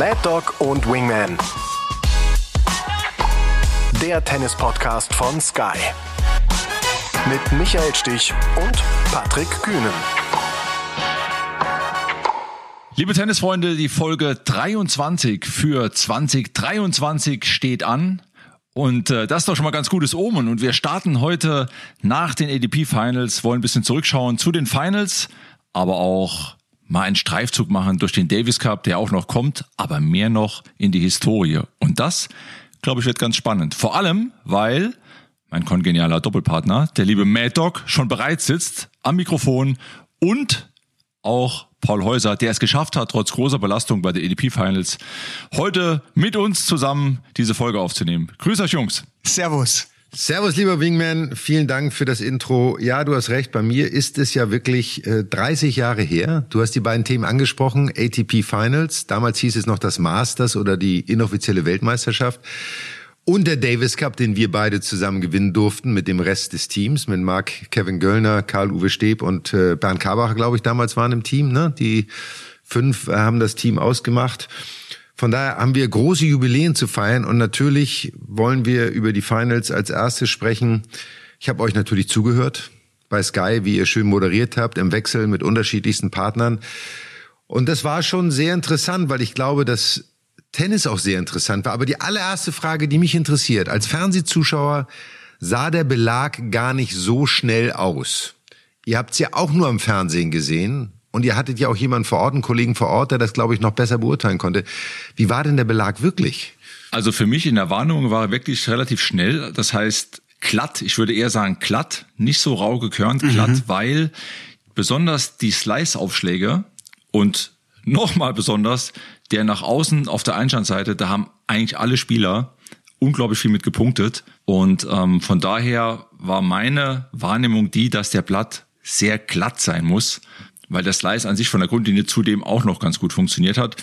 Mad Dog und Wingman. Der Tennis-Podcast von Sky. Mit Michael Stich und Patrick Kühnen. Liebe Tennisfreunde, die Folge 23 für 2023 steht an. Und äh, das ist doch schon mal ganz gutes Omen. Und wir starten heute nach den ADP Finals, wollen ein bisschen zurückschauen zu den Finals, aber auch mal einen Streifzug machen durch den Davis Cup, der auch noch kommt, aber mehr noch in die Historie. Und das, glaube ich, wird ganz spannend. Vor allem, weil mein kongenialer Doppelpartner, der liebe Mad Dog, schon bereit sitzt am Mikrofon und auch Paul Häuser, der es geschafft hat, trotz großer Belastung bei der EDP Finals, heute mit uns zusammen diese Folge aufzunehmen. Grüß euch, Jungs. Servus. Servus, lieber Wingman. Vielen Dank für das Intro. Ja, du hast recht. Bei mir ist es ja wirklich äh, 30 Jahre her. Du hast die beiden Themen angesprochen. ATP Finals. Damals hieß es noch das Masters oder die inoffizielle Weltmeisterschaft. Und der Davis Cup, den wir beide zusammen gewinnen durften mit dem Rest des Teams, mit Marc Kevin Göllner, Karl-Uwe Steb und äh, Bernd Karbacher, glaube ich, damals waren im Team. Ne? Die fünf haben das Team ausgemacht. Von daher haben wir große Jubiläen zu feiern und natürlich wollen wir über die Finals als erstes sprechen. Ich habe euch natürlich zugehört bei Sky, wie ihr schön moderiert habt, im Wechsel mit unterschiedlichsten Partnern. Und das war schon sehr interessant, weil ich glaube, dass Tennis auch sehr interessant war. Aber die allererste Frage, die mich interessiert, als Fernsehzuschauer sah der Belag gar nicht so schnell aus. Ihr habt es ja auch nur im Fernsehen gesehen. Und ihr hattet ja auch jemanden vor Ort, einen Kollegen vor Ort, der das, glaube ich, noch besser beurteilen konnte. Wie war denn der Belag wirklich? Also für mich in der Warnung war er wirklich relativ schnell. Das heißt glatt, ich würde eher sagen glatt, nicht so rau gekörnt, glatt, mhm. weil besonders die Slice-Aufschläge und nochmal besonders der nach außen auf der Einstandseite, da haben eigentlich alle Spieler unglaublich viel mit gepunktet. Und ähm, von daher war meine Wahrnehmung die, dass der Blatt sehr glatt sein muss weil der Slice an sich von der Grundlinie zudem auch noch ganz gut funktioniert hat.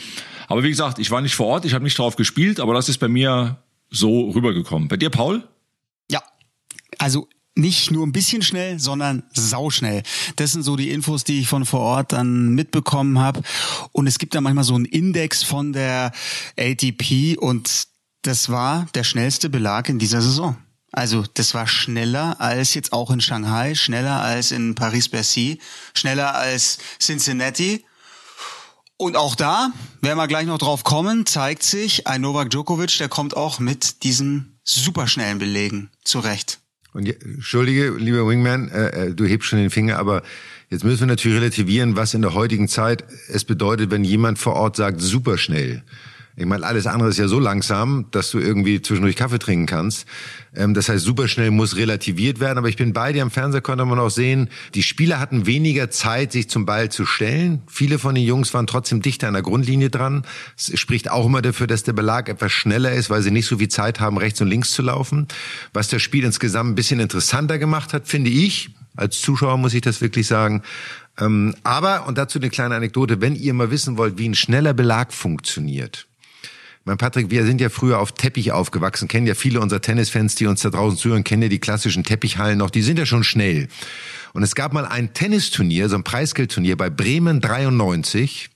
Aber wie gesagt, ich war nicht vor Ort, ich habe nicht drauf gespielt, aber das ist bei mir so rübergekommen. Bei dir, Paul? Ja, also nicht nur ein bisschen schnell, sondern sauschnell. Das sind so die Infos, die ich von vor Ort dann mitbekommen habe. Und es gibt da manchmal so einen Index von der ATP und das war der schnellste Belag in dieser Saison. Also das war schneller als jetzt auch in Shanghai, schneller als in Paris-Bercy, schneller als Cincinnati. Und auch da, werden wir gleich noch drauf kommen, zeigt sich, ein Novak Djokovic, der kommt auch mit diesen superschnellen Belegen zurecht. Und ja, entschuldige, lieber Wingman, äh, äh, du hebst schon den Finger, aber jetzt müssen wir natürlich relativieren, was in der heutigen Zeit es bedeutet, wenn jemand vor Ort sagt, superschnell. Ich meine, alles andere ist ja so langsam, dass du irgendwie zwischendurch Kaffee trinken kannst. Ähm, das heißt, superschnell muss relativiert werden. Aber ich bin bei dir. Am Fernseher konnte man auch sehen, die Spieler hatten weniger Zeit, sich zum Ball zu stellen. Viele von den Jungs waren trotzdem dichter an der Grundlinie dran. Es spricht auch immer dafür, dass der Belag etwas schneller ist, weil sie nicht so viel Zeit haben, rechts und links zu laufen. Was das Spiel insgesamt ein bisschen interessanter gemacht hat, finde ich. Als Zuschauer muss ich das wirklich sagen. Ähm, aber, und dazu eine kleine Anekdote, wenn ihr mal wissen wollt, wie ein schneller Belag funktioniert, mein Patrick, wir sind ja früher auf Teppich aufgewachsen, kennen ja viele unserer Tennisfans, die uns da draußen zuhören, kennen ja die klassischen Teppichhallen noch, die sind ja schon schnell. Und es gab mal ein Tennisturnier, so ein Preisgeldturnier bei Bremen 93.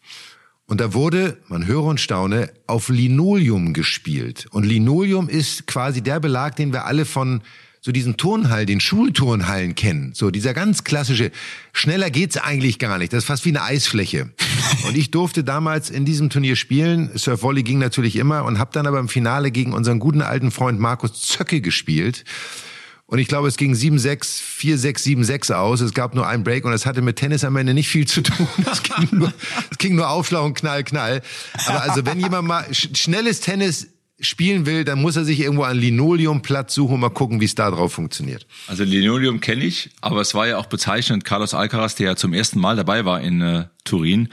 Und da wurde, man höre und staune, auf Linoleum gespielt. Und Linoleum ist quasi der Belag, den wir alle von so diesen Turnhall, den Schulturnhallen kennen. So dieser ganz klassische, schneller geht's eigentlich gar nicht. Das ist fast wie eine Eisfläche. Und ich durfte damals in diesem Turnier spielen. Surf Volley ging natürlich immer und habe dann aber im Finale gegen unseren guten alten Freund Markus Zöcke gespielt. Und ich glaube, es ging 7-6, 4-6, 7-6 aus. Es gab nur einen Break und es hatte mit Tennis am Ende nicht viel zu tun. Es ging nur, es ging nur Aufschlag und Knall, Knall. Aber also wenn jemand mal schnelles Tennis spielen will, dann muss er sich irgendwo einen Linoleumplatz suchen und mal gucken, wie es da drauf funktioniert. Also Linoleum kenne ich, aber es war ja auch bezeichnend. Carlos Alcaraz, der ja zum ersten Mal dabei war in äh, Turin,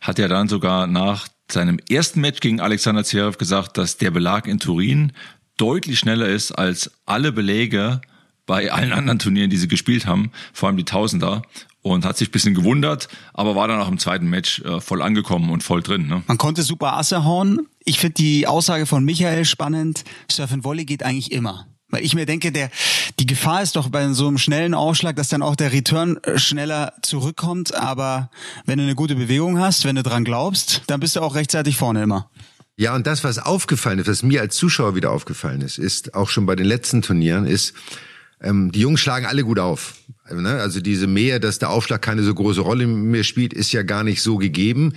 hat ja dann sogar nach seinem ersten Match gegen Alexander Zverev gesagt, dass der Belag in Turin deutlich schneller ist als alle Beläge bei allen anderen Turnieren, die sie gespielt haben, vor allem die Tausender und hat sich ein bisschen gewundert, aber war dann auch im zweiten Match äh, voll angekommen und voll drin. Ne? Man konnte super Asse hauen. Ich finde die Aussage von Michael spannend. Surf and Volley geht eigentlich immer. Weil ich mir denke, der, die Gefahr ist doch bei so einem schnellen Aufschlag, dass dann auch der Return äh, schneller zurückkommt. Aber wenn du eine gute Bewegung hast, wenn du dran glaubst, dann bist du auch rechtzeitig vorne immer. Ja, und das, was aufgefallen ist, was mir als Zuschauer wieder aufgefallen ist, ist auch schon bei den letzten Turnieren, ist, ähm, die Jungs schlagen alle gut auf. Ne? Also diese mehr, dass der Aufschlag keine so große Rolle mehr spielt, ist ja gar nicht so gegeben.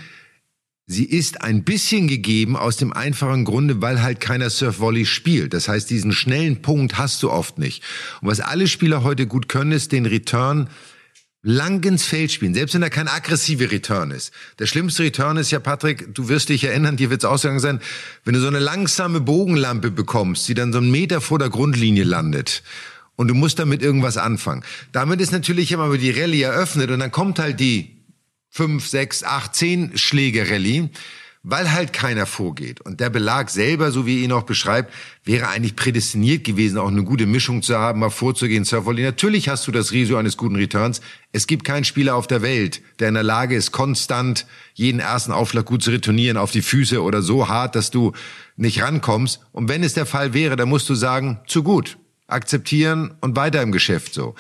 Sie ist ein bisschen gegeben aus dem einfachen Grunde, weil halt keiner Surf-Volley spielt. Das heißt, diesen schnellen Punkt hast du oft nicht. Und was alle Spieler heute gut können, ist den Return lang ins Feld spielen, selbst wenn er kein aggressiver Return ist. Der schlimmste Return ist ja, Patrick, du wirst dich erinnern, dir wird es ausgegangen sein, wenn du so eine langsame Bogenlampe bekommst, die dann so einen Meter vor der Grundlinie landet und du musst damit irgendwas anfangen. Damit ist natürlich immer die Rallye eröffnet und dann kommt halt die fünf, sechs, acht, zehn Schläge Rallye, weil halt keiner vorgeht. Und der Belag selber, so wie ihr ihn auch beschreibt, wäre eigentlich prädestiniert gewesen, auch eine gute Mischung zu haben, mal vorzugehen, Surfvolley. Natürlich hast du das Risiko eines guten Returns. Es gibt keinen Spieler auf der Welt, der in der Lage ist, konstant jeden ersten Aufschlag gut zu retournieren auf die Füße oder so hart, dass du nicht rankommst. Und wenn es der Fall wäre, dann musst du sagen, zu gut akzeptieren und weiter im Geschäft so.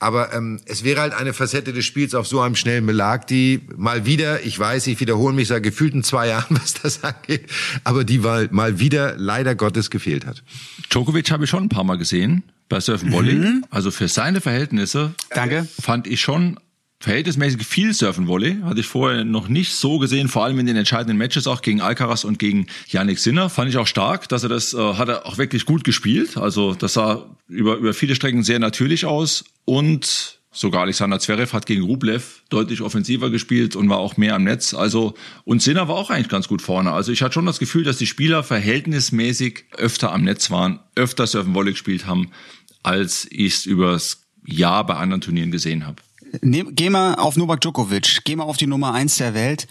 Aber ähm, es wäre halt eine Facette des Spiels auf so einem schnellen Belag, die mal wieder, ich weiß, ich wiederhole mich seit gefühlten zwei Jahren, was das angeht, aber die mal, mal wieder leider Gottes gefehlt hat. Djokovic habe ich schon ein paar Mal gesehen bei Surfen Volley. Mhm. Also für seine Verhältnisse Danke. fand ich schon verhältnismäßig viel Surfen Volley. Hatte ich vorher noch nicht so gesehen, vor allem in den entscheidenden Matches auch gegen Alcaraz und gegen Yannick Sinner. Fand ich auch stark, dass er das, äh, hat er auch wirklich gut gespielt. Also das sah über, über viele Strecken sehr natürlich aus und Sogar Alexander Zverev hat gegen Rublev deutlich offensiver gespielt und war auch mehr am Netz. Also und Sinner war auch eigentlich ganz gut vorne. Also ich hatte schon das Gefühl, dass die Spieler verhältnismäßig öfter am Netz waren, öfter Surfen Volley gespielt haben, als ich es übers Jahr bei anderen Turnieren gesehen habe. Nehm, geh mal auf Novak Djokovic, geh mal auf die Nummer eins der Welt.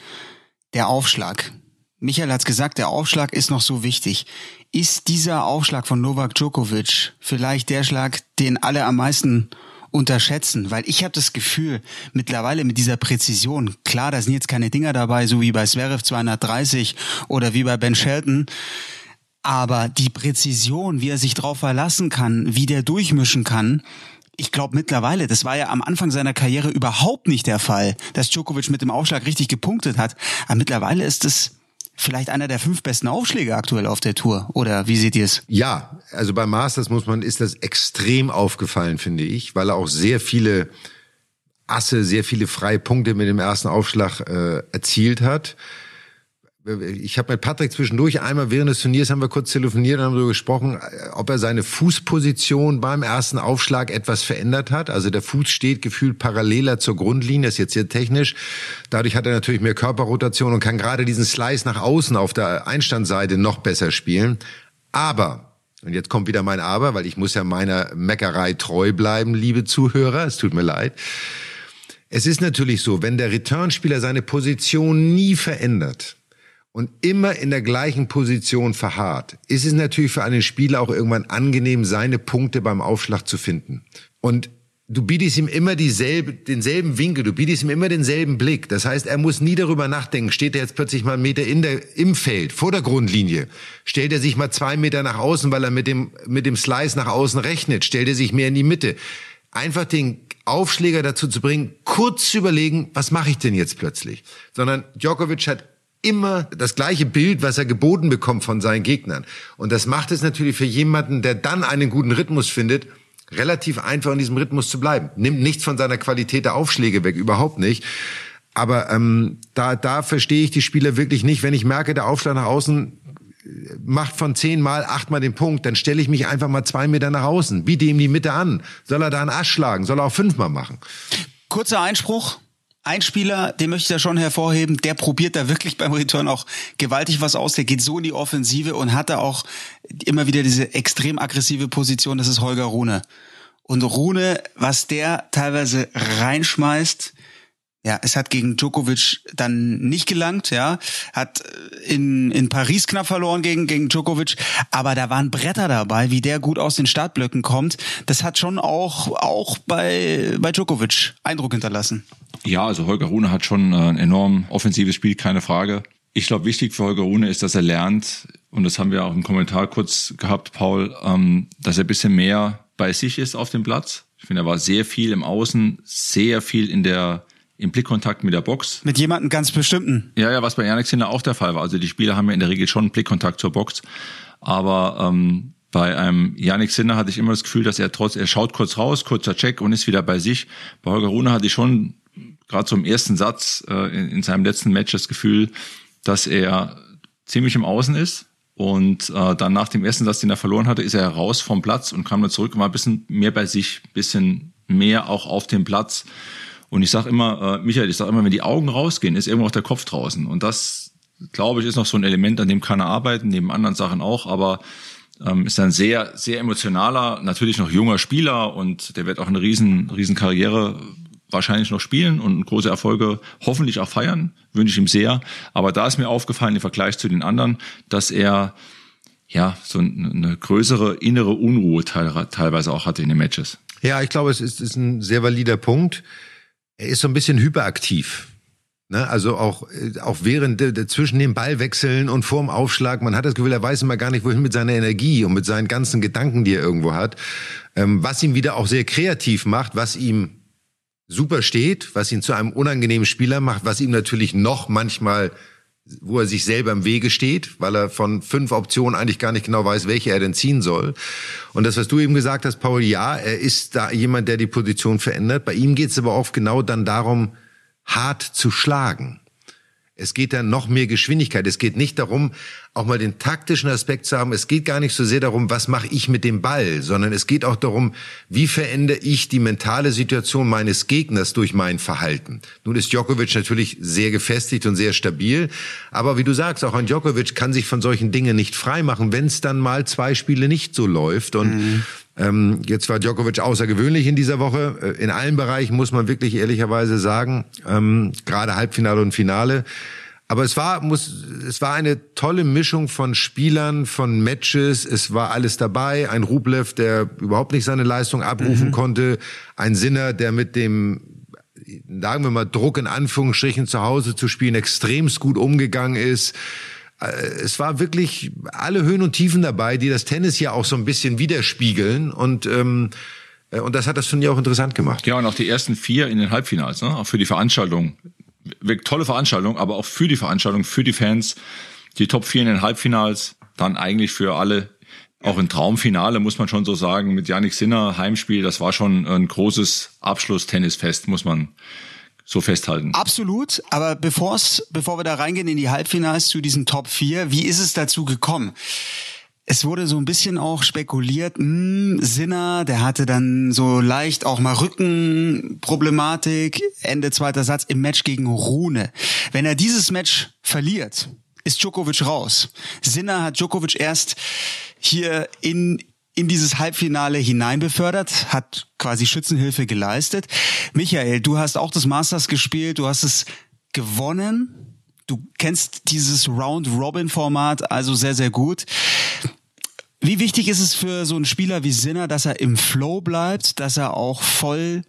Der Aufschlag. Michael hat's gesagt, der Aufschlag ist noch so wichtig. Ist dieser Aufschlag von Novak Djokovic vielleicht der Schlag, den alle am meisten unterschätzen? Weil ich habe das Gefühl, mittlerweile mit dieser Präzision, klar, da sind jetzt keine Dinger dabei, so wie bei Zverev 230 oder wie bei Ben Shelton, aber die Präzision, wie er sich drauf verlassen kann, wie der durchmischen kann, ich glaube mittlerweile, das war ja am Anfang seiner Karriere überhaupt nicht der Fall, dass Djokovic mit dem Aufschlag richtig gepunktet hat. Aber mittlerweile ist es vielleicht einer der fünf besten Aufschläge aktuell auf der Tour. Oder wie seht ihr es? Ja, also beim Masters muss man, ist das extrem aufgefallen, finde ich, weil er auch sehr viele Asse, sehr viele freie Punkte mit dem ersten Aufschlag äh, erzielt hat ich habe mit Patrick zwischendurch einmal während des Turniers haben wir kurz telefoniert und haben so gesprochen, ob er seine Fußposition beim ersten Aufschlag etwas verändert hat. Also der Fuß steht gefühlt paralleler zur Grundlinie, ist jetzt hier technisch. Dadurch hat er natürlich mehr Körperrotation und kann gerade diesen Slice nach außen auf der Einstandseite noch besser spielen. Aber und jetzt kommt wieder mein Aber, weil ich muss ja meiner Meckerei treu bleiben, liebe Zuhörer. Es tut mir leid. Es ist natürlich so, wenn der Returnspieler seine Position nie verändert, und immer in der gleichen Position verharrt, ist es natürlich für einen Spieler auch irgendwann angenehm, seine Punkte beim Aufschlag zu finden. Und du bietest ihm immer dieselbe, denselben Winkel, du bietest ihm immer denselben Blick. Das heißt, er muss nie darüber nachdenken, steht er jetzt plötzlich mal einen Meter in der, im Feld, vor der Grundlinie, stellt er sich mal zwei Meter nach außen, weil er mit dem, mit dem Slice nach außen rechnet, stellt er sich mehr in die Mitte. Einfach den Aufschläger dazu zu bringen, kurz zu überlegen, was mache ich denn jetzt plötzlich? Sondern Djokovic hat immer das gleiche Bild, was er geboten bekommt von seinen Gegnern. Und das macht es natürlich für jemanden, der dann einen guten Rhythmus findet, relativ einfach in diesem Rhythmus zu bleiben. Nimmt nichts von seiner Qualität der Aufschläge weg, überhaupt nicht. Aber ähm, da, da verstehe ich die Spieler wirklich nicht. Wenn ich merke, der Aufschlag nach außen macht von zehn Mal achtmal den Punkt, dann stelle ich mich einfach mal zwei Meter nach außen, biete ihm die Mitte an. Soll er da einen Asch schlagen? Soll er auch fünfmal machen? Kurzer Einspruch ein Spieler, den möchte ich da schon hervorheben, der probiert da wirklich beim Return auch gewaltig was aus. Der geht so in die Offensive und hat da auch immer wieder diese extrem aggressive Position. Das ist Holger Rune. Und Rune, was der teilweise reinschmeißt, ja, es hat gegen Djokovic dann nicht gelangt, ja, hat in, in Paris knapp verloren gegen, gegen Djokovic, aber da waren Bretter dabei, wie der gut aus den Startblöcken kommt. Das hat schon auch, auch bei, bei Djokovic Eindruck hinterlassen. Ja, also Holger Rune hat schon ein enorm offensives Spiel, keine Frage. Ich glaube, wichtig für Holger Rune ist, dass er lernt, und das haben wir auch im Kommentar kurz gehabt, Paul, ähm, dass er ein bisschen mehr bei sich ist auf dem Platz. Ich finde, er war sehr viel im Außen, sehr viel in der im Blickkontakt mit der Box. Mit jemandem ganz bestimmten. Ja, ja, was bei Janik Sinner auch der Fall war. Also die Spieler haben ja in der Regel schon Blickkontakt zur Box. Aber ähm, bei einem Janik Sinner hatte ich immer das Gefühl, dass er trotz, er schaut kurz raus, kurzer Check und ist wieder bei sich. Bei Holger Rune hatte ich schon gerade zum ersten Satz äh, in, in seinem letzten Match das Gefühl, dass er ziemlich im Außen ist. Und äh, dann nach dem ersten Satz, den er verloren hatte, ist er raus vom Platz und kam dann zurück und war ein bisschen mehr bei sich, bisschen mehr auch auf dem Platz. Und ich sage immer, äh, Michael, ich sage immer, wenn die Augen rausgehen, ist irgendwo auch der Kopf draußen. Und das, glaube ich, ist noch so ein Element, an dem kann er arbeiten, neben anderen Sachen auch, aber ähm, ist ein sehr, sehr emotionaler, natürlich noch junger Spieler und der wird auch eine riesen, riesen Karriere wahrscheinlich noch spielen und große Erfolge hoffentlich auch feiern, wünsche ich ihm sehr. Aber da ist mir aufgefallen im Vergleich zu den anderen, dass er ja so eine größere innere Unruhe teilweise auch hatte in den Matches. Ja, ich glaube, es ist, ist ein sehr valider Punkt er ist so ein bisschen hyperaktiv. Ne, also auch, äh, auch während de, zwischen den Ballwechseln und vorm Aufschlag, man hat das Gefühl, er weiß immer gar nicht, wohin mit seiner Energie und mit seinen ganzen Gedanken, die er irgendwo hat. Ähm, was ihn wieder auch sehr kreativ macht, was ihm super steht, was ihn zu einem unangenehmen Spieler macht, was ihm natürlich noch manchmal wo er sich selber im Wege steht, weil er von fünf Optionen eigentlich gar nicht genau weiß, welche er denn ziehen soll. Und das, was du eben gesagt hast, Paul, ja, er ist da jemand, der die Position verändert. Bei ihm geht es aber oft genau dann darum, hart zu schlagen. Es geht dann noch mehr Geschwindigkeit. Es geht nicht darum, auch mal den taktischen Aspekt zu haben. Es geht gar nicht so sehr darum, was mache ich mit dem Ball, sondern es geht auch darum, wie verändere ich die mentale Situation meines Gegners durch mein Verhalten. Nun ist Djokovic natürlich sehr gefestigt und sehr stabil, aber wie du sagst, auch ein Djokovic kann sich von solchen Dingen nicht freimachen, wenn es dann mal zwei Spiele nicht so läuft und mhm. Ähm, jetzt war Djokovic außergewöhnlich in dieser Woche. Äh, in allen Bereichen muss man wirklich ehrlicherweise sagen, ähm, gerade Halbfinale und Finale. Aber es war, muss, es war eine tolle Mischung von Spielern, von Matches. Es war alles dabei. Ein Rublev, der überhaupt nicht seine Leistung abrufen mhm. konnte. Ein Sinner, der mit dem, sagen wir mal, Druck in Anführungsstrichen zu Hause zu spielen, extremst gut umgegangen ist. Äh, es war wirklich alle Höhen und Tiefen dabei, die das Tennis ja auch so ein bisschen widerspiegeln. Und, ähm, äh, und das hat das ja auch interessant gemacht. Ja, und auch die ersten vier in den Halbfinals, ne? auch für die Veranstaltung tolle Veranstaltung, aber auch für die Veranstaltung, für die Fans, die Top 4 in den Halbfinals, dann eigentlich für alle auch ein Traumfinale, muss man schon so sagen, mit Yannick Sinner, Heimspiel, das war schon ein großes Abschluss-Tennisfest, muss man so festhalten. Absolut, aber bevor's, bevor wir da reingehen in die Halbfinals zu diesen Top 4, wie ist es dazu gekommen? Es wurde so ein bisschen auch spekuliert, mh, hm, Sinner, der hatte dann so leicht auch mal Rückenproblematik, Ende zweiter Satz im Match gegen Rune. Wenn er dieses Match verliert, ist Djokovic raus. Sinner hat Djokovic erst hier in in dieses Halbfinale hineinbefördert, hat quasi Schützenhilfe geleistet. Michael, du hast auch das Masters gespielt, du hast es gewonnen. Du kennst dieses Round-Robin-Format also sehr, sehr gut. Wie wichtig ist es für so einen Spieler wie Sinner, dass er im Flow bleibt, dass er auch voll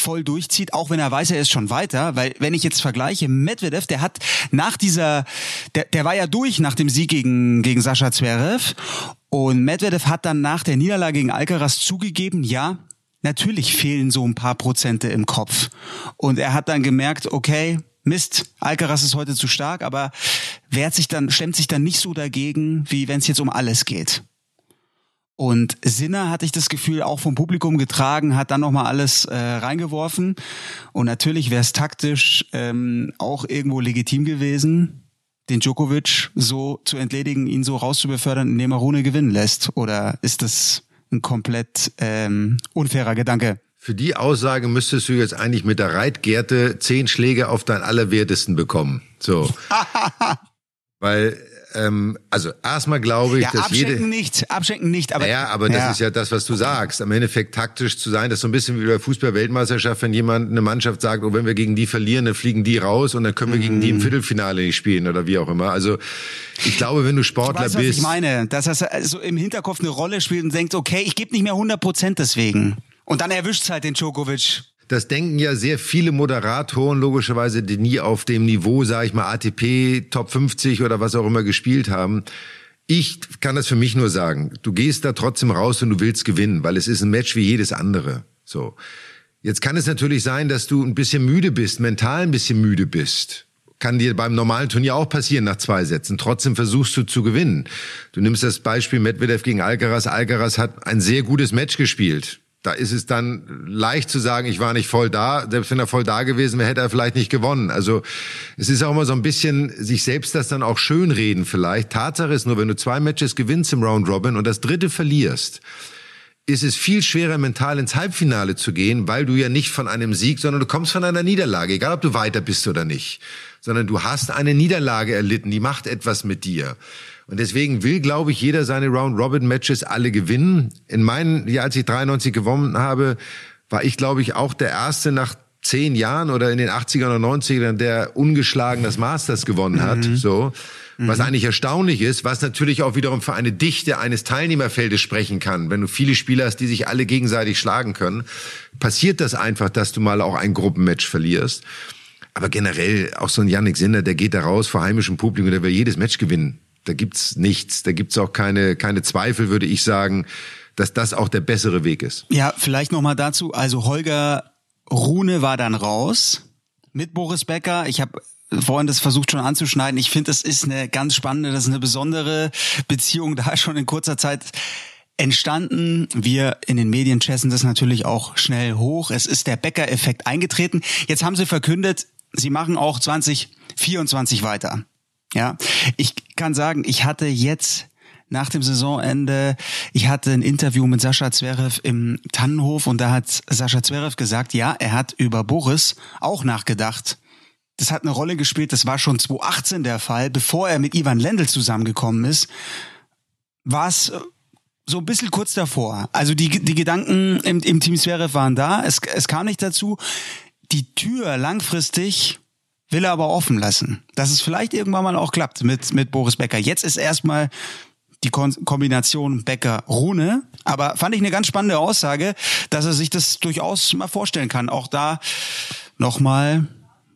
voll durchzieht, auch wenn er weiß, er ist schon weiter, weil wenn ich jetzt vergleiche, Medvedev, der hat nach dieser, der, der war ja durch nach dem Sieg gegen, gegen Sascha Zverev. Und Medvedev hat dann nach der Niederlage gegen Alcaraz zugegeben, ja, natürlich fehlen so ein paar Prozente im Kopf. Und er hat dann gemerkt, okay, Mist, Alcaraz ist heute zu stark, aber wehrt sich dann, stemmt sich dann nicht so dagegen, wie wenn es jetzt um alles geht. Und Sinner hatte ich das Gefühl auch vom Publikum getragen, hat dann nochmal alles äh, reingeworfen. Und natürlich wäre es taktisch ähm, auch irgendwo legitim gewesen, den Djokovic so zu entledigen, ihn so rauszubefördern, indem er Rune gewinnen lässt. Oder ist das ein komplett ähm, unfairer Gedanke? Für die Aussage müsstest du jetzt eigentlich mit der Reitgerte zehn Schläge auf deinen Allerwertesten bekommen. So. Weil ähm, also erstmal glaube ich, ja, dass abschenken jede nicht, abschenken nicht, aber ja, aber das ja. ist ja das, was du sagst. Am Endeffekt taktisch zu sein, das ist so ein bisschen wie bei Fußball-Weltmeisterschaft, wenn jemand eine Mannschaft sagt, oh, wenn wir gegen die verlieren, dann fliegen die raus und dann können wir gegen die Mhm. im Viertelfinale nicht spielen oder wie auch immer. Also ich glaube, wenn du Sportler weißt, was bist, ich meine, dass das also im Hinterkopf eine Rolle spielt und denkt, okay, ich gebe nicht mehr 100 Prozent deswegen. Und dann erwischt's halt den Djokovic. Das denken ja sehr viele Moderatoren logischerweise, die nie auf dem Niveau, sage ich mal, ATP, Top 50 oder was auch immer gespielt haben. Ich kann das für mich nur sagen. Du gehst da trotzdem raus und du willst gewinnen, weil es ist ein Match wie jedes andere. So. Jetzt kann es natürlich sein, dass du ein bisschen müde bist, mental ein bisschen müde bist. Kann dir beim normalen Turnier auch passieren nach zwei Sätzen. Trotzdem versuchst du zu gewinnen. Du nimmst das Beispiel Medvedev gegen Alcaraz. Alcaraz hat ein sehr gutes Match gespielt. Da ist es dann leicht zu sagen, ich war nicht voll da. Selbst wenn er voll da gewesen wäre, hätte er vielleicht nicht gewonnen. Also es ist auch immer so ein bisschen sich selbst das dann auch schönreden vielleicht. Tatsache ist nur, wenn du zwei Matches gewinnst im Round Robin und das dritte verlierst, ist es viel schwerer, mental ins Halbfinale zu gehen, weil du ja nicht von einem Sieg, sondern du kommst von einer Niederlage, egal ob du weiter bist oder nicht, sondern du hast eine Niederlage erlitten, die macht etwas mit dir. Und deswegen will, glaube ich, jeder seine Round-Robin-Matches alle gewinnen. In meinen, ja, als ich 93 gewonnen habe, war ich, glaube ich, auch der Erste nach zehn Jahren oder in den 80ern oder 90ern, der ungeschlagen das Masters gewonnen hat, so. Was eigentlich erstaunlich ist, was natürlich auch wiederum für eine Dichte eines Teilnehmerfeldes sprechen kann. Wenn du viele Spieler hast, die sich alle gegenseitig schlagen können, passiert das einfach, dass du mal auch ein Gruppenmatch verlierst. Aber generell, auch so ein Yannick Sinner, der geht da raus vor heimischem Publikum, der will jedes Match gewinnen. Da gibt's nichts, da gibt's auch keine, keine Zweifel, würde ich sagen, dass das auch der bessere Weg ist. Ja, vielleicht noch mal dazu. Also Holger Rune war dann raus mit Boris Becker. Ich habe vorhin das versucht schon anzuschneiden. Ich finde, das ist eine ganz spannende, das ist eine besondere Beziehung da schon in kurzer Zeit entstanden. Wir in den Medien chessen das natürlich auch schnell hoch. Es ist der Becker-Effekt eingetreten. Jetzt haben sie verkündet, sie machen auch 2024 weiter. Ja, ich kann sagen, ich hatte jetzt nach dem Saisonende, ich hatte ein Interview mit Sascha Zverev im Tannenhof und da hat Sascha Zverev gesagt, ja, er hat über Boris auch nachgedacht. Das hat eine Rolle gespielt, das war schon 2018 der Fall, bevor er mit Ivan Lendl zusammengekommen ist. War es so ein bisschen kurz davor. Also die, die Gedanken im, im Team Zverev waren da, es, es kam nicht dazu. Die Tür langfristig will er aber offen lassen, dass es vielleicht irgendwann mal auch klappt mit, mit Boris Becker. Jetzt ist erstmal die Kon Kombination Becker-Rune, aber fand ich eine ganz spannende Aussage, dass er sich das durchaus mal vorstellen kann, auch da nochmal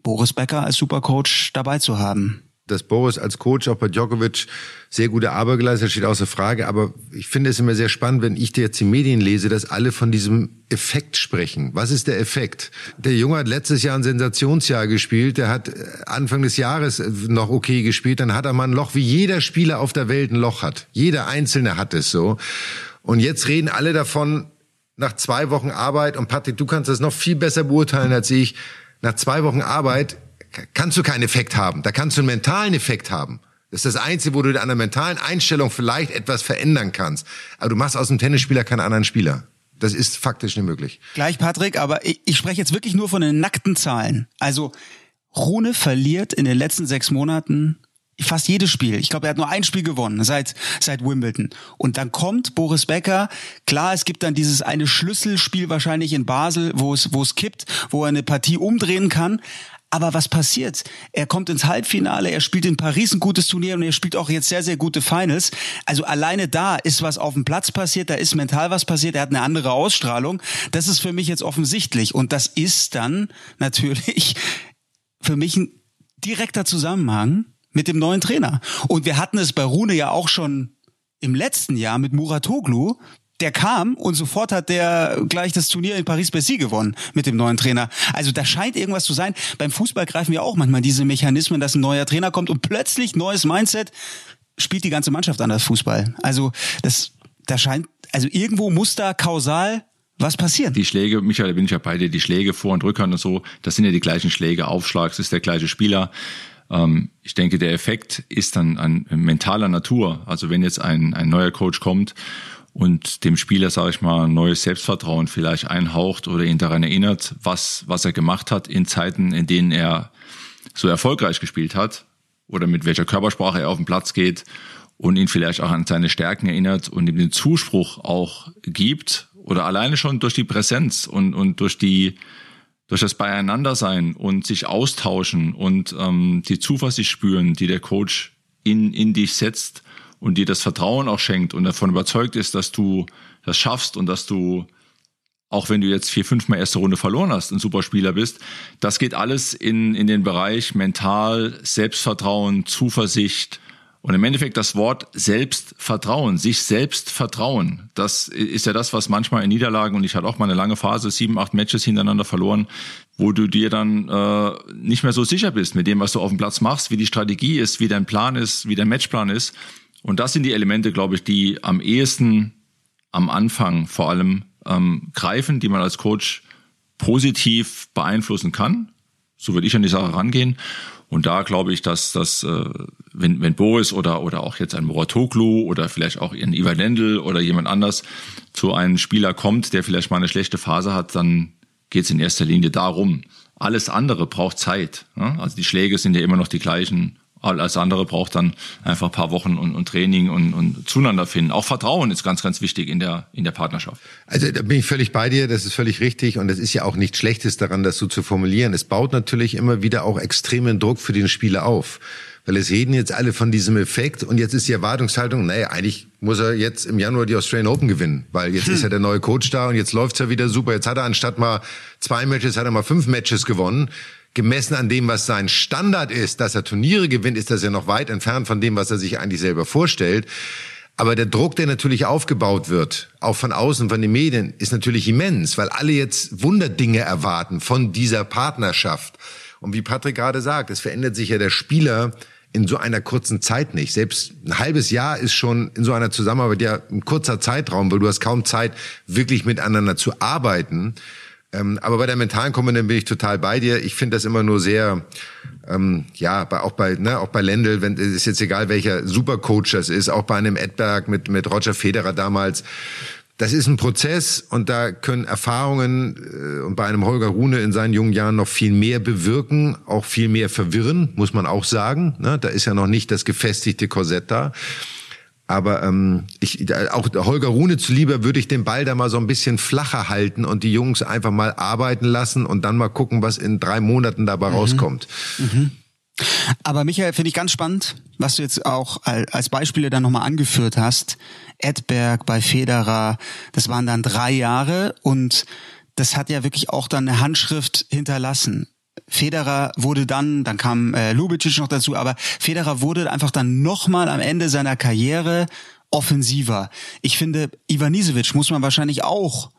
Boris Becker als Supercoach dabei zu haben dass Boris als Coach auch bei Djokovic sehr gute Arbeit geleistet hat, steht außer Frage. Aber ich finde es immer sehr spannend, wenn ich dir jetzt die Medien lese, dass alle von diesem Effekt sprechen. Was ist der Effekt? Der Junge hat letztes Jahr ein Sensationsjahr gespielt. Der hat Anfang des Jahres noch okay gespielt. Dann hat er mal ein Loch, wie jeder Spieler auf der Welt ein Loch hat. Jeder Einzelne hat es so. Und jetzt reden alle davon, nach zwei Wochen Arbeit, und Patrick, du kannst das noch viel besser beurteilen als ich, nach zwei Wochen Arbeit kannst du keinen Effekt haben. Da kannst du einen mentalen Effekt haben. Das ist das Einzige, wo du an der mentalen Einstellung vielleicht etwas verändern kannst. Aber du machst aus dem Tennisspieler keinen anderen Spieler. Das ist faktisch nicht möglich. Gleich, Patrick, aber ich, ich spreche jetzt wirklich nur von den nackten Zahlen. Also, Rune verliert in den letzten sechs Monaten fast jedes Spiel. Ich glaube, er hat nur ein Spiel gewonnen seit seit Wimbledon. Und dann kommt Boris Becker. Klar, es gibt dann dieses eine Schlüsselspiel wahrscheinlich in Basel, wo es wo es kippt, wo er eine Partie umdrehen kann. Aber was passiert? Er kommt ins Halbfinale, er spielt in Paris ein gutes Turnier und er spielt auch jetzt sehr, sehr gute Finals. Also alleine da ist was auf dem Platz passiert, da ist mental was passiert, er hat eine andere Ausstrahlung. Das ist für mich jetzt offensichtlich. Und das ist dann natürlich für mich ein direkter Zusammenhang mit dem neuen Trainer. Und wir hatten es bei Rune ja auch schon im letzten Jahr mit Muratoglu, der kam und sofort hat der gleich das Turnier in Paris-Bercy gewonnen mit dem neuen Trainer. Also da scheint irgendwas zu sein. Beim Fußball greifen wir auch manchmal diese Mechanismen, dass ein neuer Trainer kommt und plötzlich neues Mindset spielt die ganze Mannschaft an das Fußball. Also das, da scheint, also irgendwo muss da kausal was passieren. Die Schläge, Michael, da bin ich ja bei dir, die Schläge vor und Rückhand und so, das sind ja die gleichen Schläge, Aufschlag, es ist der gleiche Spieler. Ähm, ich denke, der Effekt ist dann an mentaler Natur. Also wenn jetzt ein, ein neuer Coach kommt und dem Spieler, sage ich mal, neues Selbstvertrauen vielleicht einhaucht oder ihn daran erinnert, was, was er gemacht hat in Zeiten, in denen er so erfolgreich gespielt hat oder mit welcher Körpersprache er auf den Platz geht und ihn vielleicht auch an seine Stärken erinnert und ihm den Zuspruch auch gibt oder alleine schon durch die Präsenz und, und durch die durch das Beieinandersein und sich austauschen und ähm, die Zuversicht spüren, die der Coach in, in dich setzt und dir das Vertrauen auch schenkt und davon überzeugt ist, dass du das schaffst und dass du, auch wenn du jetzt vier, fünfmal erste Runde verloren hast, ein super Spieler bist, das geht alles in, in den Bereich mental, Selbstvertrauen, Zuversicht, und im Endeffekt das Wort Selbstvertrauen, sich selbst vertrauen, das ist ja das, was manchmal in Niederlagen, und ich hatte auch mal eine lange Phase, sieben, acht Matches hintereinander verloren, wo du dir dann äh, nicht mehr so sicher bist mit dem, was du auf dem Platz machst, wie die Strategie ist, wie dein Plan ist, wie dein Matchplan ist. Und das sind die Elemente, glaube ich, die am ehesten am Anfang vor allem ähm, greifen, die man als Coach positiv beeinflussen kann. So würde ich an die Sache rangehen. Und da glaube ich, dass das, äh, wenn, wenn Boris oder, oder auch jetzt ein Moratoglu oder vielleicht auch ein Ivan Lendl oder jemand anders zu einem Spieler kommt, der vielleicht mal eine schlechte Phase hat, dann geht es in erster Linie darum. Alles andere braucht Zeit. Ne? Also die Schläge sind ja immer noch die gleichen alles andere braucht dann einfach ein paar Wochen und, und Training und, und zueinander finden. Auch Vertrauen ist ganz, ganz wichtig in der, in der Partnerschaft. Also da bin ich völlig bei dir, das ist völlig richtig und es ist ja auch nichts Schlechtes daran, das so zu formulieren. Es baut natürlich immer wieder auch extremen Druck für den Spieler auf. Weil es reden jetzt alle von diesem Effekt und jetzt ist die Erwartungshaltung, naja, eigentlich muss er jetzt im Januar die Australian Open gewinnen, weil jetzt hm. ist ja der neue Coach da und jetzt läuft's ja wieder super. Jetzt hat er anstatt mal zwei Matches, hat er mal fünf Matches gewonnen gemessen an dem, was sein Standard ist, dass er Turniere gewinnt, ist das ja noch weit entfernt von dem, was er sich eigentlich selber vorstellt. Aber der Druck, der natürlich aufgebaut wird, auch von außen, von den Medien, ist natürlich immens, weil alle jetzt Wunderdinge erwarten von dieser Partnerschaft. Und wie Patrick gerade sagt, es verändert sich ja der Spieler in so einer kurzen Zeit nicht. Selbst ein halbes Jahr ist schon in so einer Zusammenarbeit ja ein kurzer Zeitraum, weil du hast kaum Zeit, wirklich miteinander zu arbeiten. Ähm, aber bei der mentalen Komponente bin ich total bei dir. Ich finde das immer nur sehr, ähm, ja, bei, auch bei, ne, auch bei Lendl, wenn ist jetzt egal welcher Supercoach das ist, auch bei einem Edberg mit mit Roger Federer damals. Das ist ein Prozess und da können Erfahrungen äh, und bei einem Holger Rune in seinen jungen Jahren noch viel mehr bewirken, auch viel mehr verwirren, muss man auch sagen. Ne? Da ist ja noch nicht das gefestigte Korsett da. Aber ähm, ich, auch Holger Rune zuliebe würde ich den Ball da mal so ein bisschen flacher halten und die Jungs einfach mal arbeiten lassen und dann mal gucken, was in drei Monaten dabei mhm. rauskommt. Mhm. Aber Michael, finde ich ganz spannend, was du jetzt auch als Beispiele dann nochmal angeführt hast. Edberg bei Federer, das waren dann drei Jahre und das hat ja wirklich auch dann eine Handschrift hinterlassen. Federer wurde dann, dann kam äh, Lubicic noch dazu, aber Federer wurde einfach dann nochmal am Ende seiner Karriere offensiver. Ich finde, Ivanisevic muss man wahrscheinlich auch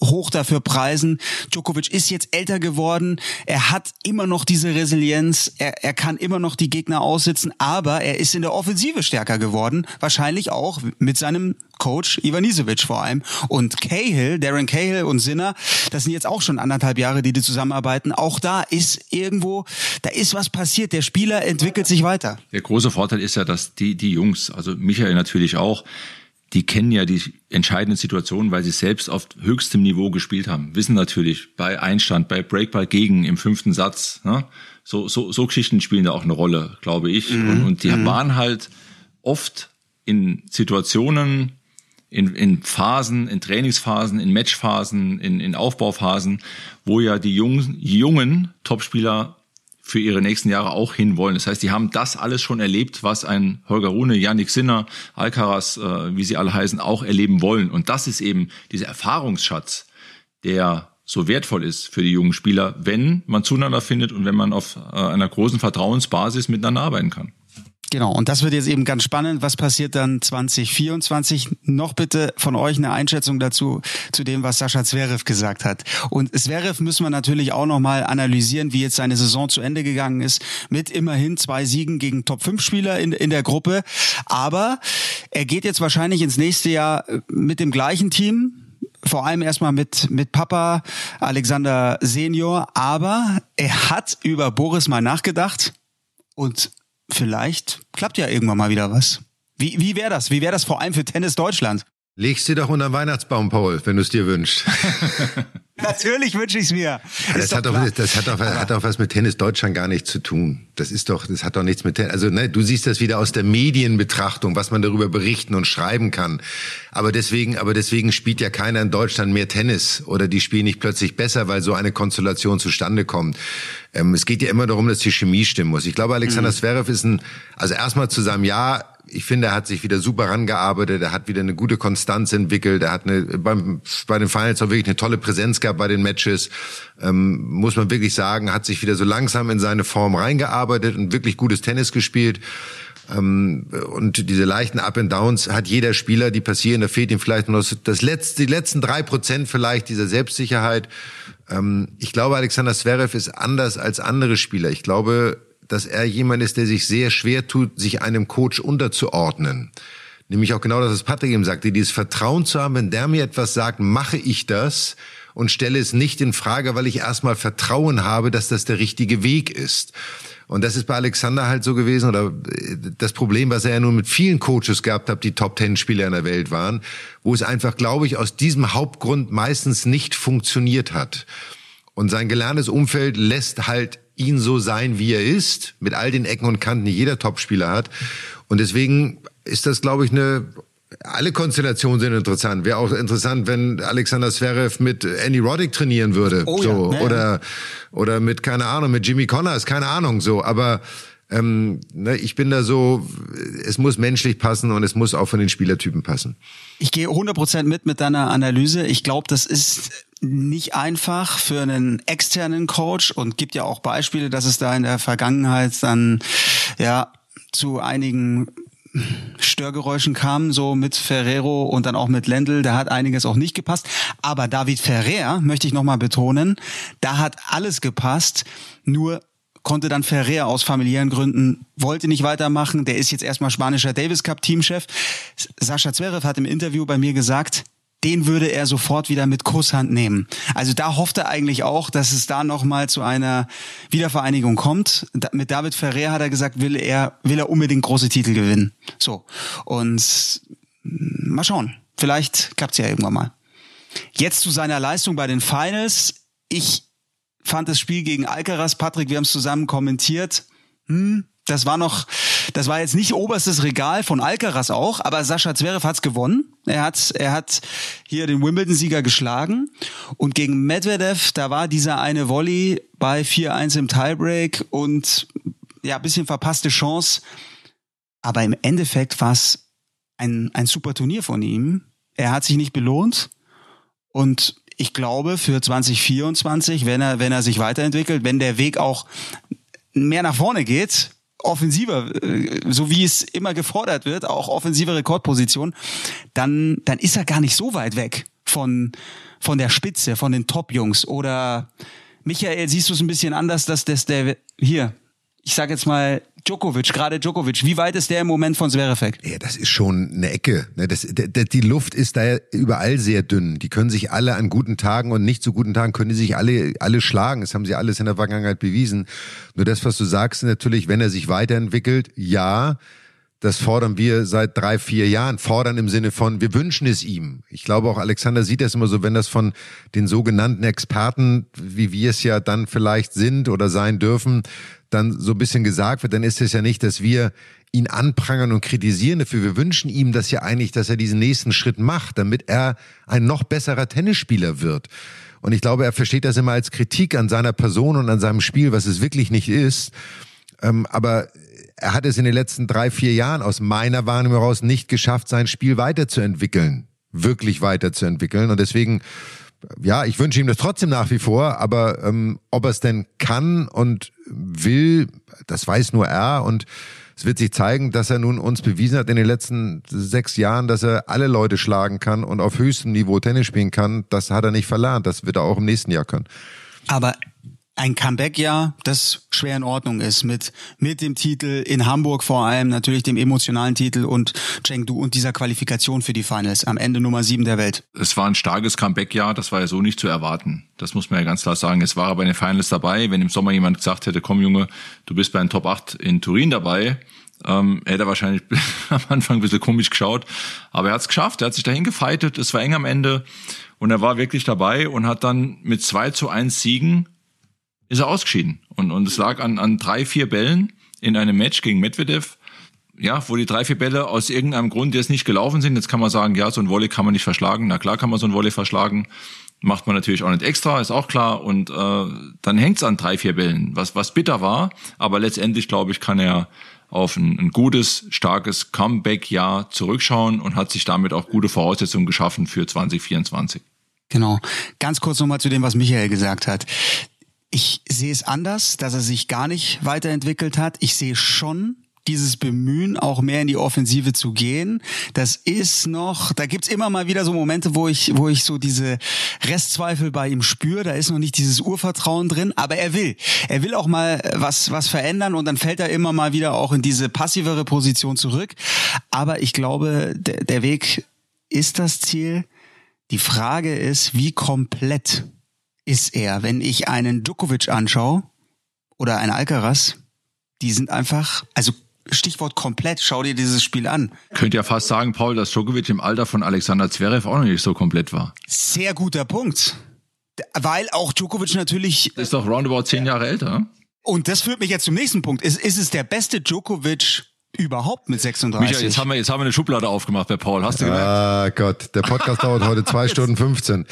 hoch dafür preisen. Djokovic ist jetzt älter geworden. Er hat immer noch diese Resilienz. Er, er kann immer noch die Gegner aussitzen, aber er ist in der Offensive stärker geworden. Wahrscheinlich auch mit seinem Coach Ivanisevic vor allem. Und Cahill, Darren Cahill und Sinner, das sind jetzt auch schon anderthalb Jahre, die die zusammenarbeiten. Auch da ist irgendwo, da ist was passiert. Der Spieler entwickelt sich weiter. Der große Vorteil ist ja, dass die, die Jungs, also Michael natürlich auch, die kennen ja die entscheidenden Situationen, weil sie selbst auf höchstem Niveau gespielt haben. Wissen natürlich bei Einstand, bei Breakball gegen im fünften Satz. Ne? So, so, so Geschichten spielen da auch eine Rolle, glaube ich. Mhm. Und, und, die mhm. waren halt oft in Situationen, in, in Phasen, in Trainingsphasen, in Matchphasen, in, in Aufbauphasen, wo ja die jungen, jungen Topspieler für ihre nächsten Jahre auch hinwollen. Das heißt, die haben das alles schon erlebt, was ein Holger Rune, Yannick Sinner, Alcaraz, äh, wie sie alle heißen, auch erleben wollen. Und das ist eben dieser Erfahrungsschatz, der so wertvoll ist für die jungen Spieler, wenn man zueinander findet und wenn man auf äh, einer großen Vertrauensbasis miteinander arbeiten kann. Genau, und das wird jetzt eben ganz spannend. Was passiert dann 2024? Noch bitte von euch eine Einschätzung dazu, zu dem, was Sascha Zverev gesagt hat. Und Zverev müssen wir natürlich auch nochmal analysieren, wie jetzt seine Saison zu Ende gegangen ist, mit immerhin zwei Siegen gegen Top-5-Spieler in, in der Gruppe. Aber er geht jetzt wahrscheinlich ins nächste Jahr mit dem gleichen Team, vor allem erstmal mit, mit Papa Alexander Senior, aber er hat über Boris mal nachgedacht und vielleicht klappt ja irgendwann mal wieder was. Wie, wie wäre das? Wie wäre das vor allem für Tennis Deutschland? Legst dir doch unter den Weihnachtsbaum, Paul, wenn du es dir wünschst. Natürlich wünsche ich es mir. das, hat doch, das hat doch, hat doch was mit Tennis Deutschland gar nichts zu tun. Das ist doch, das hat doch nichts mit Tennis. Also ne, du siehst das wieder aus der Medienbetrachtung, was man darüber berichten und schreiben kann. Aber deswegen, aber deswegen spielt ja keiner in Deutschland mehr Tennis oder die spielen nicht plötzlich besser, weil so eine Konstellation zustande kommt. Ähm, es geht ja immer darum, dass die Chemie stimmen muss. Ich glaube, Alexander mhm. Zverev ist ein, also erstmal zu seinem Jahr ich finde, er hat sich wieder super rangearbeitet, er hat wieder eine gute Konstanz entwickelt, er hat eine, beim, bei den Finals auch wirklich eine tolle Präsenz gehabt bei den Matches, ähm, muss man wirklich sagen, hat sich wieder so langsam in seine Form reingearbeitet und wirklich gutes Tennis gespielt. Ähm, und diese leichten Up and Downs hat jeder Spieler, die passieren, da fehlt ihm vielleicht noch das letzte, die letzten drei Prozent vielleicht dieser Selbstsicherheit. Ähm, ich glaube, Alexander Zverev ist anders als andere Spieler. Ich glaube, dass er jemand ist, der sich sehr schwer tut, sich einem Coach unterzuordnen. Nämlich auch genau das, was Patrick eben sagte, dieses Vertrauen zu haben, wenn der mir etwas sagt, mache ich das und stelle es nicht in Frage, weil ich erstmal Vertrauen habe, dass das der richtige Weg ist. Und das ist bei Alexander halt so gewesen, oder äh, das Problem, was er ja nun mit vielen Coaches gehabt hat, die Top Ten Spieler in der Welt waren, wo es einfach, glaube ich, aus diesem Hauptgrund meistens nicht funktioniert hat. Und sein gelerntes Umfeld lässt halt ihn so sein, wie er ist, mit all den Ecken und Kanten, die jeder Topspieler hat. Und deswegen ist das, glaube ich, eine alle Konstellationen sind interessant. Wäre auch interessant, wenn Alexander Zverev mit Andy Roddick trainieren würde. Oh, so. Ja. Oder, oder mit, keine Ahnung, mit Jimmy Connors, keine Ahnung, so. Aber ähm, ne, ich bin da so, es muss menschlich passen und es muss auch von den Spielertypen passen. Ich gehe 100% mit mit deiner Analyse. Ich glaube, das ist nicht einfach für einen externen Coach und gibt ja auch Beispiele, dass es da in der Vergangenheit dann ja zu einigen Störgeräuschen kam, so mit Ferrero und dann auch mit Lendl, da hat einiges auch nicht gepasst. Aber David Ferrer, möchte ich nochmal betonen, da hat alles gepasst, nur konnte dann Ferrer aus familiären Gründen, wollte nicht weitermachen, der ist jetzt erstmal spanischer Davis Cup Teamchef. Sascha Zverev hat im Interview bei mir gesagt, den würde er sofort wieder mit Kusshand nehmen. Also da hofft er eigentlich auch, dass es da nochmal zu einer Wiedervereinigung kommt. Da, mit David Ferrer hat er gesagt, will er, will er unbedingt große Titel gewinnen. So. Und mal schauen. Vielleicht klappt's ja irgendwann mal. Jetzt zu seiner Leistung bei den Finals. Ich fand das Spiel gegen Alcaraz, Patrick, wir haben es zusammen kommentiert. Hm, das war noch, das war jetzt nicht oberstes Regal von Alcaraz auch, aber Sascha Zverev hat's gewonnen. Er hat, er hat hier den Wimbledon-Sieger geschlagen und gegen Medvedev, da war dieser eine Volley bei 4-1 im Tiebreak und ja, bisschen verpasste Chance. Aber im Endeffekt war es ein, ein super Turnier von ihm. Er hat sich nicht belohnt und ich glaube, für 2024, wenn er, wenn er sich weiterentwickelt, wenn der Weg auch mehr nach vorne geht, offensiver, äh, so wie es immer gefordert wird, auch offensive Rekordposition, dann, dann ist er gar nicht so weit weg von, von der Spitze, von den Top-Jungs. Oder Michael, siehst du es ein bisschen anders, dass das der hier, ich sag jetzt mal, Djokovic, gerade Djokovic, wie weit ist der im Moment von Zverev? Ja, das ist schon eine Ecke. Ne? Das, die Luft ist da überall sehr dünn. Die können sich alle an guten Tagen und nicht so guten Tagen können die sich alle, alle schlagen. Das haben sie alles in der Vergangenheit bewiesen. Nur das, was du sagst, natürlich, wenn er sich weiterentwickelt, ja, das fordern wir seit drei, vier Jahren. Fordern im Sinne von, wir wünschen es ihm. Ich glaube auch Alexander sieht das immer so, wenn das von den sogenannten Experten, wie wir es ja dann vielleicht sind oder sein dürfen, dann so ein bisschen gesagt wird, dann ist es ja nicht, dass wir ihn anprangern und kritisieren dafür. Wir wünschen ihm das ja eigentlich, dass er diesen nächsten Schritt macht, damit er ein noch besserer Tennisspieler wird. Und ich glaube, er versteht das immer als Kritik an seiner Person und an seinem Spiel, was es wirklich nicht ist. Ähm, aber er hat es in den letzten drei, vier Jahren aus meiner Wahrnehmung heraus nicht geschafft, sein Spiel weiterzuentwickeln. Wirklich weiterzuentwickeln. Und deswegen ja, ich wünsche ihm das trotzdem nach wie vor, aber ähm, ob er es denn kann und will, das weiß nur er und es wird sich zeigen, dass er nun uns bewiesen hat in den letzten sechs Jahren, dass er alle Leute schlagen kann und auf höchstem Niveau Tennis spielen kann. Das hat er nicht verlernt. Das wird er auch im nächsten Jahr können. Aber ein Comeback ja, das schwer in Ordnung ist mit mit dem Titel in Hamburg vor allem natürlich dem emotionalen Titel und Chengdu und dieser Qualifikation für die Finals am Ende Nummer sieben der Welt. Es war ein starkes Comeback-Jahr, das war ja so nicht zu erwarten. Das muss man ja ganz klar sagen. Es war aber in den Finals dabei. Wenn im Sommer jemand gesagt hätte, komm Junge, du bist bei den Top 8 in Turin dabei, ähm, hätte er wahrscheinlich am Anfang ein bisschen komisch geschaut. Aber er hat es geschafft, er hat sich dahin gefeitet, es war eng am Ende und er war wirklich dabei und hat dann mit 2 zu 1 Siegen ist er ausgeschieden. Und, und es lag an, an drei, vier Bällen in einem Match gegen Medvedev, ja, wo die drei, vier Bälle aus irgendeinem Grund jetzt nicht gelaufen sind. Jetzt kann man sagen, ja, so ein Volley kann man nicht verschlagen. Na klar kann man so ein Volley verschlagen. Macht man natürlich auch nicht extra, ist auch klar. Und äh, dann hängt's an drei, vier Bällen, was, was bitter war. Aber letztendlich, glaube ich, kann er auf ein, ein gutes, starkes Comeback-Jahr zurückschauen und hat sich damit auch gute Voraussetzungen geschaffen für 2024. Genau. Ganz kurz nochmal zu dem, was Michael gesagt hat. Ich sehe es anders, dass er sich gar nicht weiterentwickelt hat. Ich sehe schon dieses Bemühen, auch mehr in die Offensive zu gehen. Das ist noch, da gibt's immer mal wieder so Momente, wo ich, wo ich so diese Restzweifel bei ihm spüre. Da ist noch nicht dieses Urvertrauen drin, aber er will. Er will auch mal was, was verändern und dann fällt er immer mal wieder auch in diese passivere Position zurück. Aber ich glaube, der, der Weg ist das Ziel. Die Frage ist, wie komplett ist er. Wenn ich einen Djokovic anschaue oder einen Alcaraz, die sind einfach, also Stichwort komplett, schau dir dieses Spiel an. Könnt ja fast sagen, Paul, dass Djokovic im Alter von Alexander Zverev auch noch nicht so komplett war. Sehr guter Punkt. Weil auch Djokovic natürlich. Ist doch roundabout zehn Jahre älter. Und das führt mich jetzt zum nächsten Punkt. Ist, ist es der beste Djokovic überhaupt mit 36. Michael, jetzt haben wir, jetzt haben wir eine Schublade aufgemacht bei Paul. Hast du gemerkt? Ah Gott, der Podcast dauert heute zwei Stunden 15.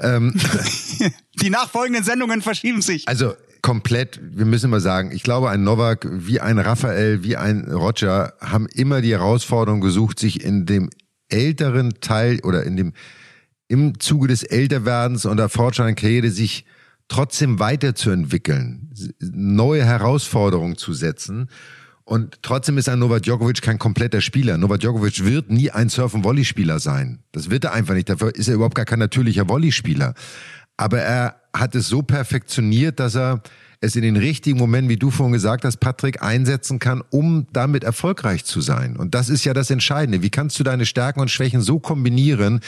Ähm, Die nachfolgenden Sendungen verschieben sich. Also komplett, wir müssen mal sagen, ich glaube, ein Novak wie ein Raphael, wie ein Roger haben immer die Herausforderung gesucht, sich in dem älteren Teil oder in dem im Zuge des Älterwerdens und der fortschreitenden Karriere sich trotzdem weiterzuentwickeln, neue Herausforderungen zu setzen. Und trotzdem ist ein Novak Djokovic kein kompletter Spieler. Novak Djokovic wird nie ein Surf- und Volleyspieler sein. Das wird er einfach nicht. Dafür ist er überhaupt gar kein natürlicher Volleyspieler. Aber er hat es so perfektioniert, dass er es in den richtigen Momenten, wie du vorhin gesagt hast, Patrick, einsetzen kann, um damit erfolgreich zu sein. Und das ist ja das Entscheidende. Wie kannst du deine Stärken und Schwächen so kombinieren,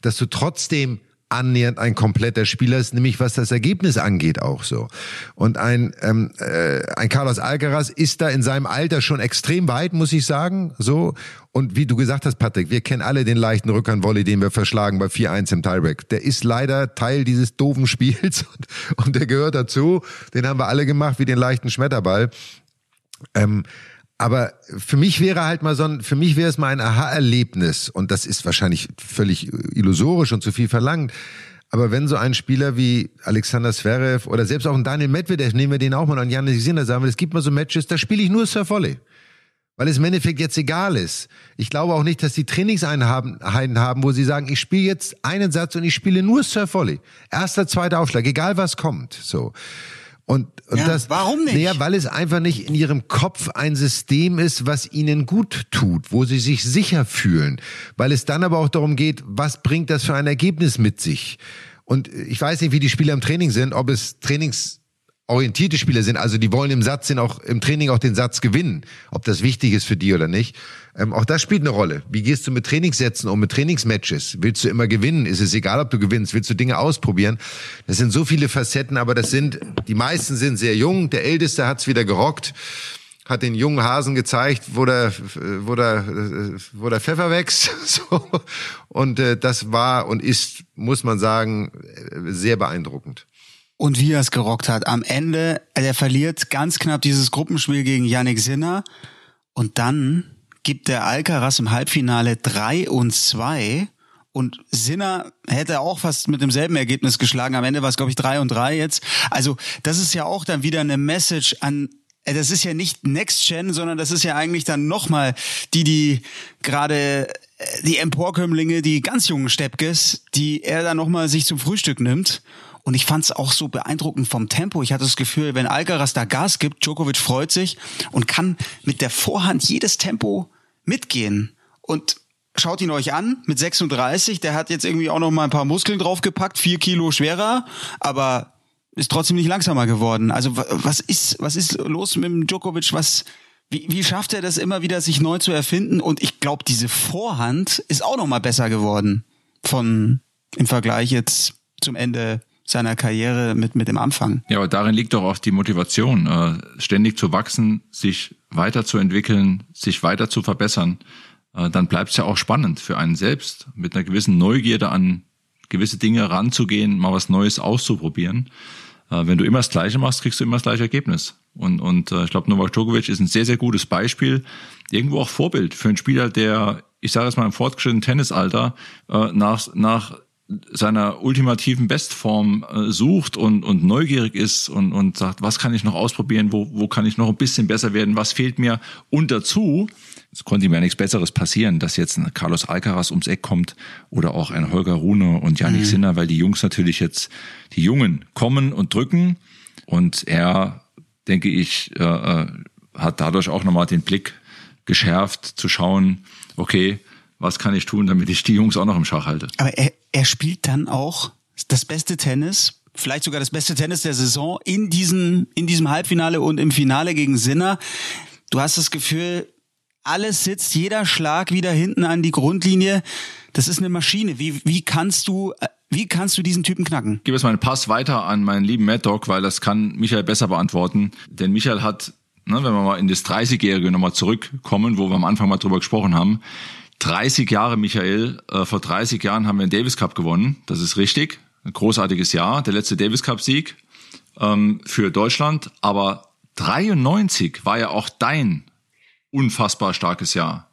dass du trotzdem annähernd ein kompletter Spieler ist, nämlich was das Ergebnis angeht auch so. Und ein, ähm, äh, ein Carlos Alcaraz ist da in seinem Alter schon extrem weit, muss ich sagen. So und wie du gesagt hast, Patrick, wir kennen alle den leichten Rückhandvolley, den wir verschlagen bei 4-1 im Tiebreak. Der ist leider Teil dieses doofen Spiels und, und der gehört dazu. Den haben wir alle gemacht wie den leichten Schmetterball. Ähm, aber für mich wäre halt mal so ein, für mich wäre es mal ein Aha-Erlebnis und das ist wahrscheinlich völlig illusorisch und zu viel verlangt. Aber wenn so ein Spieler wie Alexander Zverev oder selbst auch ein Daniel Medvedev, nehmen wir den auch mal an Janis Sinner, sagen wir, es gibt mal so Matches, da spiele ich nur Surf Volley. Weil es im Endeffekt jetzt egal ist. Ich glaube auch nicht, dass die Trainingseinheiten haben, wo sie sagen, ich spiele jetzt einen Satz und ich spiele nur Surf Volley. Erster, zweiter Aufschlag, egal was kommt. So. Und, und Ja, das, warum nicht? Naja, weil es einfach nicht in ihrem Kopf ein System ist, was ihnen gut tut, wo sie sich sicher fühlen. Weil es dann aber auch darum geht, was bringt das für ein Ergebnis mit sich? Und ich weiß nicht, wie die Spieler im Training sind, ob es Trainings orientierte Spieler sind, also die wollen im Satz sind auch im Training auch den Satz gewinnen, ob das wichtig ist für die oder nicht. Ähm, auch das spielt eine Rolle. Wie gehst du mit Trainingssätzen um, mit Trainingsmatches? Willst du immer gewinnen? Ist es egal, ob du gewinnst? Willst du Dinge ausprobieren? Das sind so viele Facetten, aber das sind, die meisten sind sehr jung. Der Älteste hat's wieder gerockt, hat den jungen Hasen gezeigt, wo der, wo der, wo der Pfeffer wächst. So. Und äh, das war und ist, muss man sagen, äh, sehr beeindruckend. Und wie er es gerockt hat. Am Ende, er verliert ganz knapp dieses Gruppenspiel gegen Yannick Sinner. Und dann gibt der Alcaraz im Halbfinale drei und zwei. Und Sinner hätte auch fast mit demselben Ergebnis geschlagen. Am Ende war es, glaube ich, drei und drei jetzt. Also das ist ja auch dann wieder eine Message an äh, das ist ja nicht Next Gen, sondern das ist ja eigentlich dann nochmal die, die gerade äh, die Emporkömmlinge, die ganz jungen Steppkes, die er dann nochmal sich zum Frühstück nimmt. Und ich fand es auch so beeindruckend vom Tempo. Ich hatte das Gefühl, wenn Alcaraz da Gas gibt, Djokovic freut sich und kann mit der Vorhand jedes Tempo mitgehen. Und schaut ihn euch an, mit 36, der hat jetzt irgendwie auch noch mal ein paar Muskeln draufgepackt, vier Kilo schwerer, aber ist trotzdem nicht langsamer geworden. Also was ist, was ist los mit dem Djokovic? Was, wie, wie schafft er das immer wieder, sich neu zu erfinden? Und ich glaube, diese Vorhand ist auch noch mal besser geworden von im Vergleich jetzt zum Ende seiner Karriere mit, mit dem Anfang. Ja, aber darin liegt doch auch die Motivation, äh, ständig zu wachsen, sich weiterzuentwickeln, sich weiter zu verbessern. Äh, dann bleibt es ja auch spannend für einen selbst, mit einer gewissen Neugierde an gewisse Dinge ranzugehen, mal was Neues auszuprobieren. Äh, wenn du immer das Gleiche machst, kriegst du immer das gleiche Ergebnis. Und, und äh, ich glaube, Novak Djokovic ist ein sehr, sehr gutes Beispiel, irgendwo auch Vorbild für einen Spieler, der, ich sage es mal im fortgeschrittenen Tennisalter, äh, nach, nach seiner ultimativen Bestform äh, sucht und, und neugierig ist und, und sagt, was kann ich noch ausprobieren, wo, wo kann ich noch ein bisschen besser werden, was fehlt mir. Und dazu, es konnte ihm ja nichts Besseres passieren, dass jetzt ein Carlos Alcaraz ums Eck kommt oder auch ein Holger Rune und Janik mhm. Sinner, weil die Jungs natürlich jetzt, die Jungen kommen und drücken und er, denke ich, äh, äh hat dadurch auch nochmal den Blick geschärft zu schauen, okay, was kann ich tun, damit ich die Jungs auch noch im Schach halte. Aber er, er spielt dann auch das beste Tennis, vielleicht sogar das beste Tennis der Saison in diesem, in diesem Halbfinale und im Finale gegen Sinner. Du hast das Gefühl, alles sitzt, jeder Schlag wieder hinten an die Grundlinie. Das ist eine Maschine. Wie, wie kannst du, wie kannst du diesen Typen knacken? Ich gebe jetzt meinen Pass weiter an meinen lieben Mad Dog, weil das kann Michael besser beantworten. Denn Michael hat, ne, wenn wir mal in das 30-Jährige nochmal zurückkommen, wo wir am Anfang mal drüber gesprochen haben, 30 Jahre, Michael. Äh, vor 30 Jahren haben wir den Davis Cup gewonnen. Das ist richtig. Ein großartiges Jahr. Der letzte Davis Cup Sieg ähm, für Deutschland. Aber 93 war ja auch dein unfassbar starkes Jahr.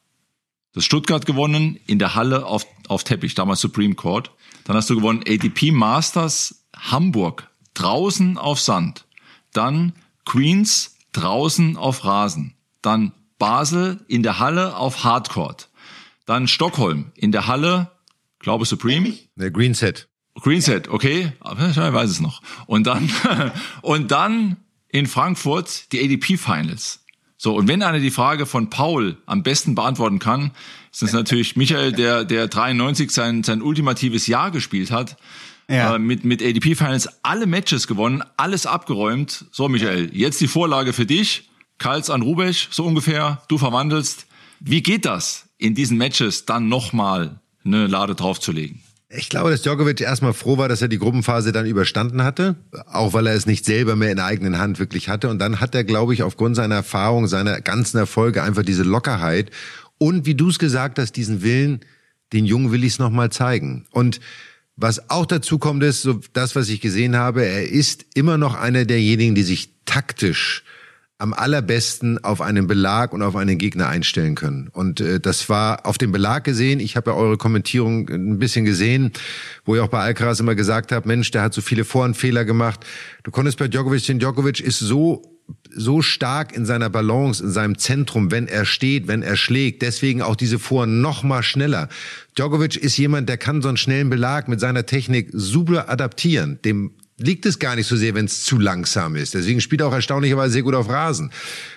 Das Stuttgart gewonnen in der Halle auf, auf Teppich, damals Supreme Court. Dann hast du gewonnen ADP Masters Hamburg draußen auf Sand. Dann Queens draußen auf Rasen. Dann Basel in der Halle auf Hardcourt. Dann Stockholm in der Halle, glaube Supreme. Der Green Set. Green Set, okay, ich weiß es noch. Und dann und dann in Frankfurt die ADP Finals. So, und wenn einer die Frage von Paul am besten beantworten kann, ist es natürlich Michael, der der 93 sein sein ultimatives Jahr gespielt hat. Ja. Äh, mit mit ADP Finals alle Matches gewonnen, alles abgeräumt. So Michael, jetzt die Vorlage für dich. Kals an Rubesch, so ungefähr. Du verwandelst. Wie geht das? In diesen Matches dann nochmal eine Lade draufzulegen? Ich glaube, dass Djokovic erstmal froh war, dass er die Gruppenphase dann überstanden hatte, auch weil er es nicht selber mehr in der eigenen Hand wirklich hatte. Und dann hat er, glaube ich, aufgrund seiner Erfahrung, seiner ganzen Erfolge einfach diese Lockerheit und, wie du es gesagt hast, diesen Willen, den Jungen will ich es nochmal zeigen. Und was auch dazu kommt, ist, so das, was ich gesehen habe, er ist immer noch einer derjenigen, die sich taktisch am allerbesten auf einen Belag und auf einen Gegner einstellen können. Und äh, das war auf dem Belag gesehen. Ich habe ja eure Kommentierung ein bisschen gesehen, wo ihr auch bei Alcaraz immer gesagt habt, Mensch, der hat so viele Vorhandfehler gemacht. Du konntest bei Djokovic, den Djokovic ist so so stark in seiner Balance, in seinem Zentrum, wenn er steht, wenn er schlägt. Deswegen auch diese Vor noch mal schneller. Djokovic ist jemand, der kann so einen schnellen Belag mit seiner Technik super adaptieren. Dem liegt es gar nicht so sehr, wenn es zu langsam ist. Deswegen spielt er auch erstaunlicherweise sehr gut auf Rasen.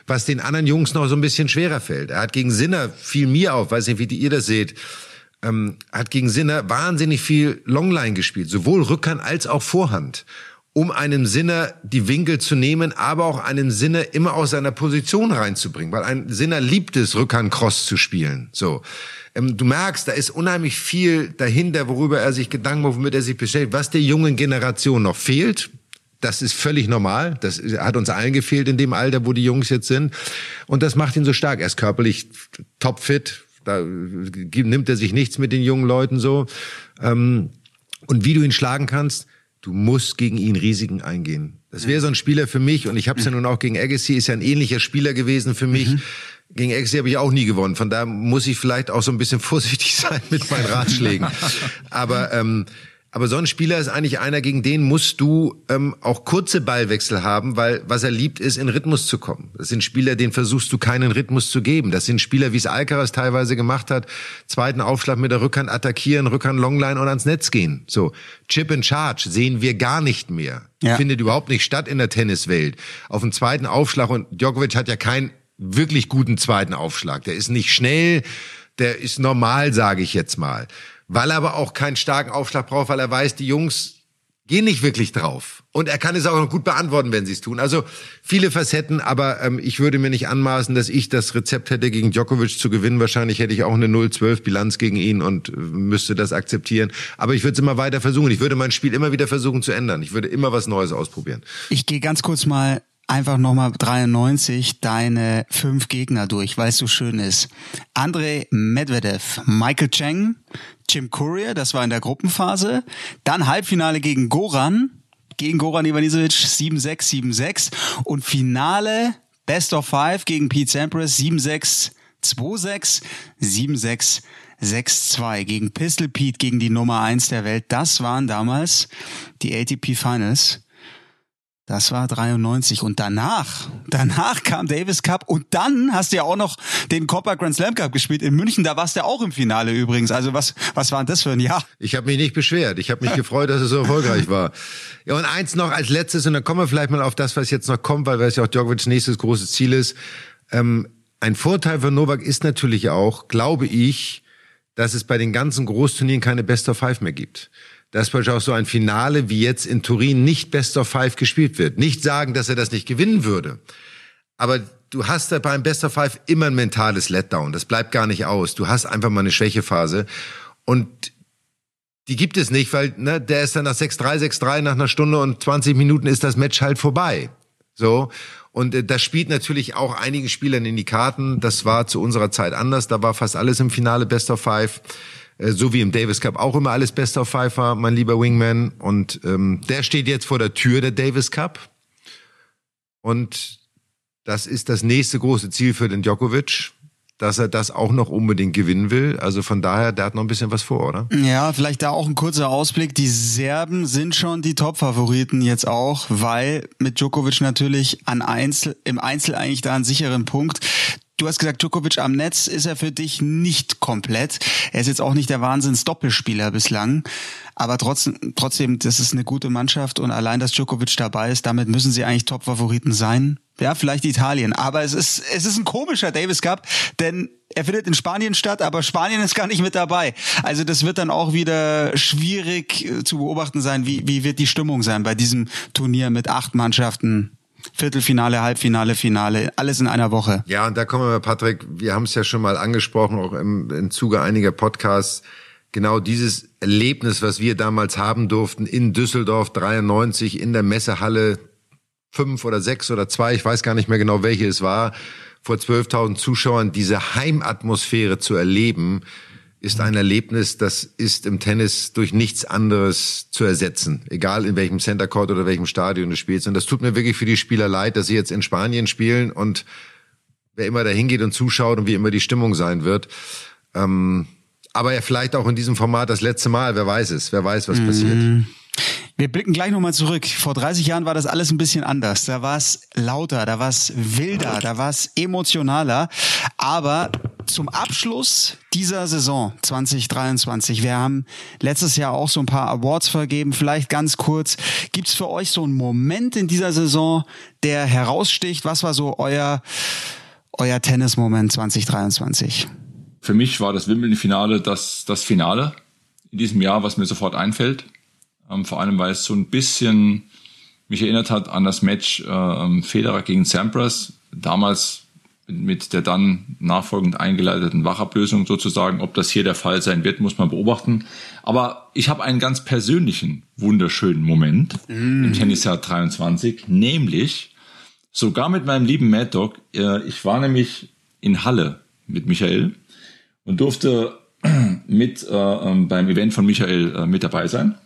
Was den anderen Jungs noch so ein bisschen schwerer fällt. Er hat gegen Sinner viel mir auf, weiß nicht, wie ihr das seht, ähm, hat gegen Sinner wahnsinnig viel Longline gespielt, sowohl Rückhand als auch Vorhand um einem Sinner die Winkel zu nehmen, aber auch einem Sinner immer aus seiner Position reinzubringen, weil ein Sinner liebt es, Rückhand-Cross zu spielen. So, ähm, du merkst, da ist unheimlich viel dahinter, worüber er sich Gedanken macht, womit er sich beschäftigt, was der jungen Generation noch fehlt. Das ist völlig normal. Das hat uns allen gefehlt in dem Alter, wo die Jungs jetzt sind. Und das macht ihn so stark. Er ist körperlich topfit. Da nimmt er sich nichts mit den jungen Leuten so. Ähm, und wie du ihn schlagen kannst, Du musst gegen ihn Risiken eingehen. Das wäre so ein Spieler für mich und ich habe es ja nun auch gegen Agassi, ist ja ein ähnlicher Spieler gewesen für mich. Mhm. Gegen Agassi habe ich auch nie gewonnen. Von da muss ich vielleicht auch so ein bisschen vorsichtig sein mit meinen Ratschlägen. Aber ähm, aber so ein Spieler ist eigentlich einer, gegen den musst du ähm, auch kurze Ballwechsel haben, weil was er liebt, ist in Rhythmus zu kommen. Das sind Spieler, denen versuchst du keinen Rhythmus zu geben. Das sind Spieler, wie es Alcaraz teilweise gemacht hat, zweiten Aufschlag mit der Rückhand attackieren, Rückhand Longline und ans Netz gehen. So Chip and Charge sehen wir gar nicht mehr. Ja. Findet überhaupt nicht statt in der Tenniswelt. Auf dem zweiten Aufschlag und Djokovic hat ja keinen wirklich guten zweiten Aufschlag. Der ist nicht schnell, der ist normal, sage ich jetzt mal weil er aber auch keinen starken Aufschlag braucht, weil er weiß, die Jungs gehen nicht wirklich drauf. Und er kann es auch noch gut beantworten, wenn sie es tun. Also viele Facetten, aber ähm, ich würde mir nicht anmaßen, dass ich das Rezept hätte, gegen Djokovic zu gewinnen. Wahrscheinlich hätte ich auch eine 0-12 Bilanz gegen ihn und äh, müsste das akzeptieren. Aber ich würde es immer weiter versuchen. Ich würde mein Spiel immer wieder versuchen zu ändern. Ich würde immer was Neues ausprobieren. Ich gehe ganz kurz mal einfach nochmal 93 deine fünf Gegner durch, weil es so schön ist. Andrei Medvedev, Michael Cheng, Jim Courier, das war in der Gruppenphase. Dann Halbfinale gegen Goran, gegen Goran Ivanisevic 7-6, 7-6. Und Finale Best of Five gegen Pete Sampras 7-6, 2-6, 7-6, 6-2 gegen Pistol Pete, gegen die Nummer 1 der Welt. Das waren damals die ATP Finals. Das war 93 und danach, danach kam Davis Cup und dann hast du ja auch noch den Copper Grand Slam Cup gespielt in München. Da warst du auch im Finale übrigens. Also was, was war denn das für ein Jahr? Ich habe mich nicht beschwert. Ich habe mich gefreut, dass es so erfolgreich war. Ja und eins noch als letztes und dann kommen wir vielleicht mal auf das, was jetzt noch kommt, weil es ja auch Djokovic's nächstes großes Ziel ist. Ähm, ein Vorteil von Novak ist natürlich auch, glaube ich, dass es bei den ganzen Großturnieren keine Best of Five mehr gibt dass beispielsweise auch so ein Finale wie jetzt in Turin nicht Best of Five gespielt wird. Nicht sagen, dass er das nicht gewinnen würde. Aber du hast da beim Best of Five immer ein mentales Letdown. Das bleibt gar nicht aus. Du hast einfach mal eine Schwächephase. Und die gibt es nicht, weil ne, der ist dann nach 6-3, 6-3, nach einer Stunde und 20 Minuten ist das Match halt vorbei. So. Und äh, das spielt natürlich auch einigen Spielern in die Karten. Das war zu unserer Zeit anders. Da war fast alles im Finale Best of Five. Äh, so wie im Davis Cup auch immer alles Best of Five war, mein lieber Wingman. Und ähm, der steht jetzt vor der Tür, der Davis Cup. Und das ist das nächste große Ziel für den Djokovic dass er das auch noch unbedingt gewinnen will. Also von daher, der hat noch ein bisschen was vor, oder? Ja, vielleicht da auch ein kurzer Ausblick. Die Serben sind schon die Top-Favoriten jetzt auch, weil mit Djokovic natürlich an Einzel, im Einzel eigentlich da einen sicheren Punkt. Du hast gesagt, Djokovic am Netz ist er für dich nicht komplett. Er ist jetzt auch nicht der Wahnsinns-Doppelspieler bislang. Aber trotzdem, trotzdem, das ist eine gute Mannschaft und allein, dass Djokovic dabei ist, damit müssen sie eigentlich Top-Favoriten sein. Ja, vielleicht Italien. Aber es ist, es ist ein komischer Davis Cup, denn er findet in Spanien statt, aber Spanien ist gar nicht mit dabei. Also das wird dann auch wieder schwierig äh, zu beobachten sein. Wie, wie wird die Stimmung sein bei diesem Turnier mit acht Mannschaften? Viertelfinale, Halbfinale, Finale, alles in einer Woche. Ja, und da kommen wir, Patrick, wir haben es ja schon mal angesprochen, auch im, im Zuge einiger Podcasts. Genau dieses Erlebnis, was wir damals haben durften in Düsseldorf 93 in der Messehalle fünf oder sechs oder zwei, ich weiß gar nicht mehr genau, welche es war, vor 12.000 Zuschauern diese Heimatmosphäre zu erleben, ist ein Erlebnis, das ist im Tennis durch nichts anderes zu ersetzen. Egal in welchem Center Court oder welchem Stadion du spielst. Und das tut mir wirklich für die Spieler leid, dass sie jetzt in Spanien spielen und wer immer da hingeht und zuschaut und wie immer die Stimmung sein wird. Ähm, aber ja, vielleicht auch in diesem Format das letzte Mal, wer weiß es, wer weiß, was mhm. passiert. Wir blicken gleich nochmal zurück. Vor 30 Jahren war das alles ein bisschen anders. Da war es lauter, da war es wilder, da war es emotionaler. Aber zum Abschluss dieser Saison 2023, wir haben letztes Jahr auch so ein paar Awards vergeben. Vielleicht ganz kurz, gibt's für euch so einen Moment in dieser Saison, der heraussticht? Was war so euer, euer Tennismoment 2023? Für mich war das Wimbledon-Finale das, das Finale in diesem Jahr, was mir sofort einfällt. Ähm, vor allem, weil es so ein bisschen mich erinnert hat an das Match äh, Federer gegen Sampras. Damals mit der dann nachfolgend eingeleiteten Wachablösung sozusagen. Ob das hier der Fall sein wird, muss man beobachten. Aber ich habe einen ganz persönlichen, wunderschönen Moment mm. im Tennisjahr 23, nämlich sogar mit meinem lieben Mad Dog. Äh, ich war nämlich in Halle mit Michael und durfte mit äh, ähm, beim Event von Michael äh, mit dabei sein.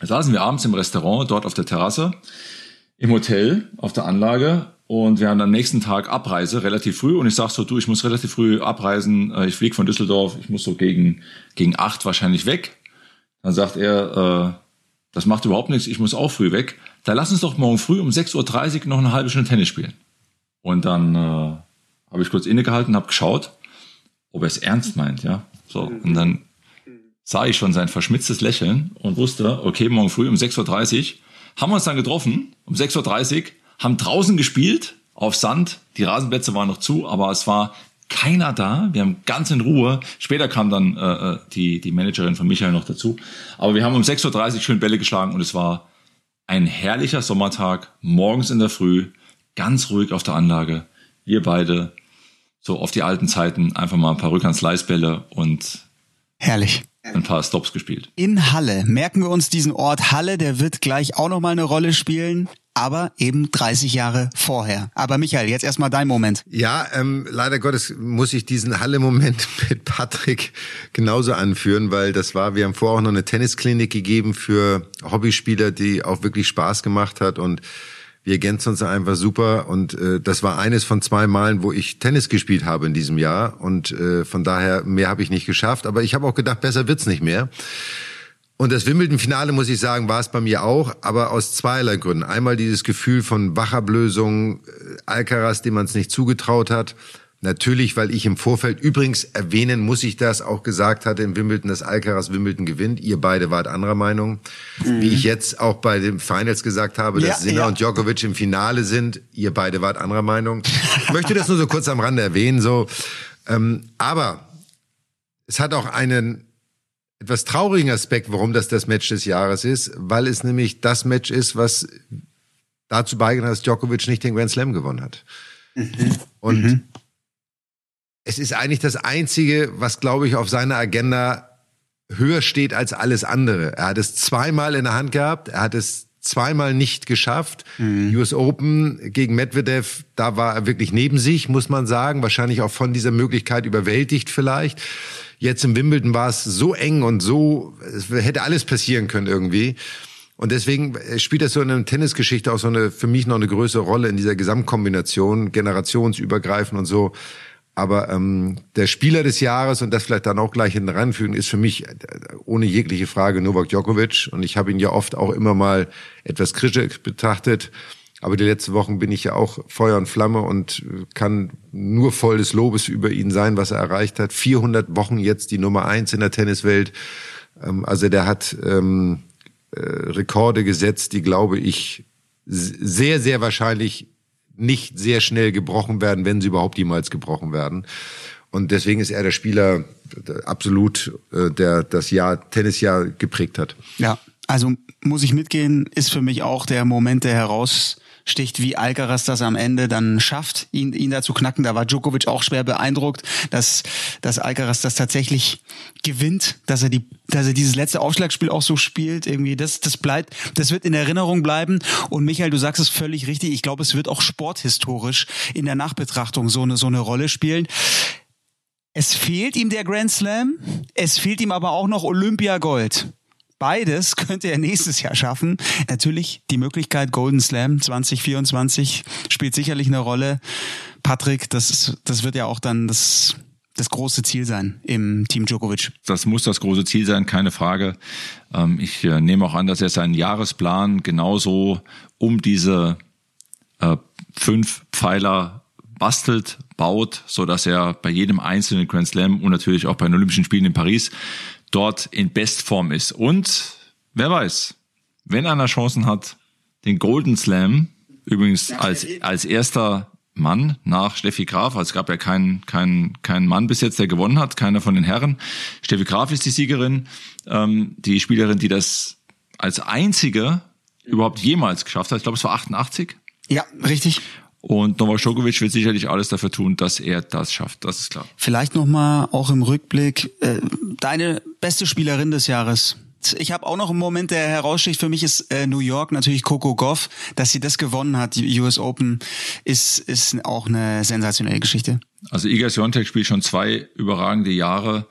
Da saßen wir abends im Restaurant, dort auf der Terrasse, im Hotel, auf der Anlage und wir haben am nächsten Tag Abreise, relativ früh. Und ich sag so, du, ich muss relativ früh abreisen. Äh, ich fliege von Düsseldorf, ich muss so gegen, gegen acht wahrscheinlich weg. Dann sagt er, äh, das macht überhaupt nichts, ich muss auch früh weg. Da lass uns doch morgen früh um 6.30 Uhr noch eine halbe Stunde Tennis spielen. Und dann äh, habe ich kurz innegehalten, habe geschaut, ob er es ernst meint, ja. So, und dann sah ich schon sein verschmitztes Lächeln und wusste, okay, morgen früh um 6.30 Uhr haben wir uns dann getroffen, um 6.30 Uhr, haben draußen gespielt, auf Sand, die Rasenplätze waren noch zu, aber es war keiner da. Wir haben ganz in Ruhe. Später kam dann äh, äh die, die Managerin von Michael noch dazu. Aber wir haben um 6.30 Uhr schön Bälle geschlagen und es war ein herrlicher Sommertag, morgens in der Früh, ganz ruhig auf der Anlage. Wir beide, so auf die alten Zeiten, einfach mal ein paar Rückhands-Leisbälle und Herrlich. Ein paar Stops gespielt. In Halle. Merken wir uns diesen Ort Halle, der wird gleich auch nochmal eine Rolle spielen aber eben 30 Jahre vorher. Aber Michael, jetzt erstmal dein Moment. Ja, ähm, leider Gottes muss ich diesen Halle-Moment mit Patrick genauso anführen, weil das war, wir haben vorher auch noch eine Tennisklinik gegeben für Hobbyspieler, die auch wirklich Spaß gemacht hat und wir ergänzen uns einfach super und äh, das war eines von zwei Malen, wo ich Tennis gespielt habe in diesem Jahr und äh, von daher mehr habe ich nicht geschafft, aber ich habe auch gedacht, besser wird's nicht mehr. Und das Wimbledon-Finale, muss ich sagen, war es bei mir auch, aber aus zweierlei Gründen. Einmal dieses Gefühl von Wachablösung, äh, Alcaraz, dem man es nicht zugetraut hat. Natürlich, weil ich im Vorfeld, übrigens erwähnen muss ich das, auch gesagt hatte in Wimbledon, dass Alcaraz Wimbledon gewinnt. Ihr beide wart anderer Meinung. Mhm. Wie ich jetzt auch bei den Finals gesagt habe, dass ja, Sinner ja. und Djokovic im Finale sind. Ihr beide wart anderer Meinung. Ich möchte das nur so kurz am Rande erwähnen, so. Ähm, aber es hat auch einen etwas traurigen Aspekt, warum das das Match des Jahres ist, weil es nämlich das Match ist, was dazu beigetragen hat, dass Djokovic nicht den Grand Slam gewonnen hat. Mhm. Und mhm. Es ist eigentlich das Einzige, was, glaube ich, auf seiner Agenda höher steht als alles andere. Er hat es zweimal in der Hand gehabt, er hat es zweimal nicht geschafft. Mhm. US Open gegen Medvedev, da war er wirklich neben sich, muss man sagen. Wahrscheinlich auch von dieser Möglichkeit überwältigt vielleicht. Jetzt im Wimbledon war es so eng und so, es hätte alles passieren können irgendwie. Und deswegen äh, spielt das so in einer Tennisgeschichte auch so eine, für mich noch eine größere Rolle in dieser Gesamtkombination, generationsübergreifend und so. Aber ähm, der Spieler des Jahres, und das vielleicht dann auch gleich hinten ranfügen, ist für mich äh, ohne jegliche Frage Novak Djokovic. Und ich habe ihn ja oft auch immer mal etwas kritisch betrachtet. Aber die letzten Wochen bin ich ja auch Feuer und Flamme und kann nur voll des Lobes über ihn sein, was er erreicht hat. 400 Wochen jetzt die Nummer eins in der Tenniswelt. Ähm, also der hat ähm, äh, Rekorde gesetzt, die glaube ich sehr, sehr wahrscheinlich nicht sehr schnell gebrochen werden, wenn sie überhaupt jemals gebrochen werden. Und deswegen ist er der Spieler absolut, äh, der das Jahr Tennisjahr geprägt hat. Ja, also muss ich mitgehen, ist für mich auch der Moment, der heraus sticht, wie Alcaraz das am Ende dann schafft, ihn, ihn da zu knacken. Da war Djokovic auch schwer beeindruckt, dass, dass Alcaraz das tatsächlich gewinnt, dass er die, dass er dieses letzte Aufschlagspiel auch so spielt. Irgendwie, das, das bleibt, das wird in Erinnerung bleiben. Und Michael, du sagst es völlig richtig. Ich glaube, es wird auch sporthistorisch in der Nachbetrachtung so eine, so eine Rolle spielen. Es fehlt ihm der Grand Slam. Es fehlt ihm aber auch noch Olympia Gold. Beides könnte er nächstes Jahr schaffen. Natürlich die Möglichkeit Golden Slam 2024 spielt sicherlich eine Rolle. Patrick, das, das wird ja auch dann das, das große Ziel sein im Team Djokovic. Das muss das große Ziel sein, keine Frage. Ähm, ich äh, nehme auch an, dass er seinen Jahresplan genauso um diese äh, fünf Pfeiler bastelt, baut, so dass er bei jedem einzelnen Grand Slam und natürlich auch bei den Olympischen Spielen in Paris dort in Bestform ist. Und wer weiß, wenn einer Chancen hat, den Golden Slam, übrigens als, als erster Mann nach Steffi Graf, also es gab ja keinen keinen keinen Mann bis jetzt, der gewonnen hat, keiner von den Herren. Steffi Graf ist die Siegerin, ähm, die Spielerin, die das als einzige überhaupt jemals geschafft hat. Ich glaube, es war 88. Ja, richtig. Und Novak Djokovic wird sicherlich alles dafür tun, dass er das schafft. Das ist klar. Vielleicht nochmal auch im Rückblick äh, deine beste Spielerin des Jahres. Ich habe auch noch einen Moment, der heraussticht. Für mich ist äh, New York natürlich Coco Goff. Dass sie das gewonnen hat, die US Open, ist, ist auch eine sensationelle Geschichte. Also Iga Swiatek spielt schon zwei überragende Jahre.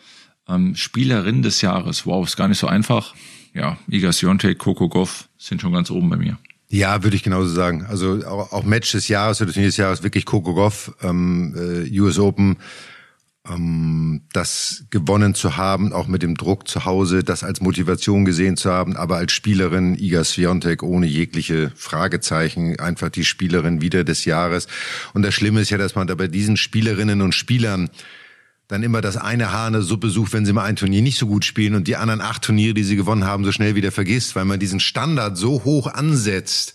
Ähm, Spielerin des Jahres. Wow, ist gar nicht so einfach. Ja, Iga Swiatek, Coco Goff sind schon ganz oben bei mir. Ja, würde ich genauso sagen. Also auch, auch Match des Jahres oder des Jahres wirklich Coco Goff, ähm, äh, US Open, ähm, das gewonnen zu haben, auch mit dem Druck zu Hause, das als Motivation gesehen zu haben, aber als Spielerin Iga Swiatek ohne jegliche Fragezeichen einfach die Spielerin wieder des Jahres. Und das Schlimme ist ja, dass man da bei diesen Spielerinnen und Spielern dann immer das eine Haar in der Suppe sucht, wenn sie mal ein Turnier nicht so gut spielen und die anderen acht Turniere, die sie gewonnen haben, so schnell wieder vergisst, weil man diesen Standard so hoch ansetzt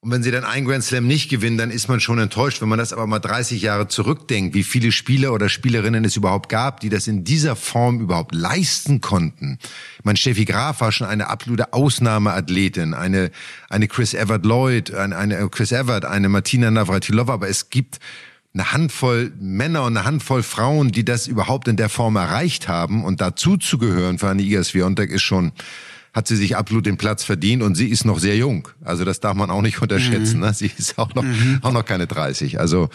Und wenn sie dann einen Grand Slam nicht gewinnen, dann ist man schon enttäuscht. Wenn man das aber mal 30 Jahre zurückdenkt, wie viele Spieler oder Spielerinnen es überhaupt gab, die das in dieser Form überhaupt leisten konnten. Ich meine, Steffi Graf war schon eine absolute Ausnahmeathletin, eine, eine Chris Evert Lloyd, eine, eine Chris Evert, eine Martina Navratilova, aber es gibt eine Handvoll Männer und eine Handvoll Frauen, die das überhaupt in der Form erreicht haben und dazu zu gehören für eine Iga Swiatek ist schon hat sie sich absolut den Platz verdient und sie ist noch sehr jung. Also das darf man auch nicht unterschätzen. Mhm. Ne? Sie ist auch noch, mhm. auch noch keine 30. Also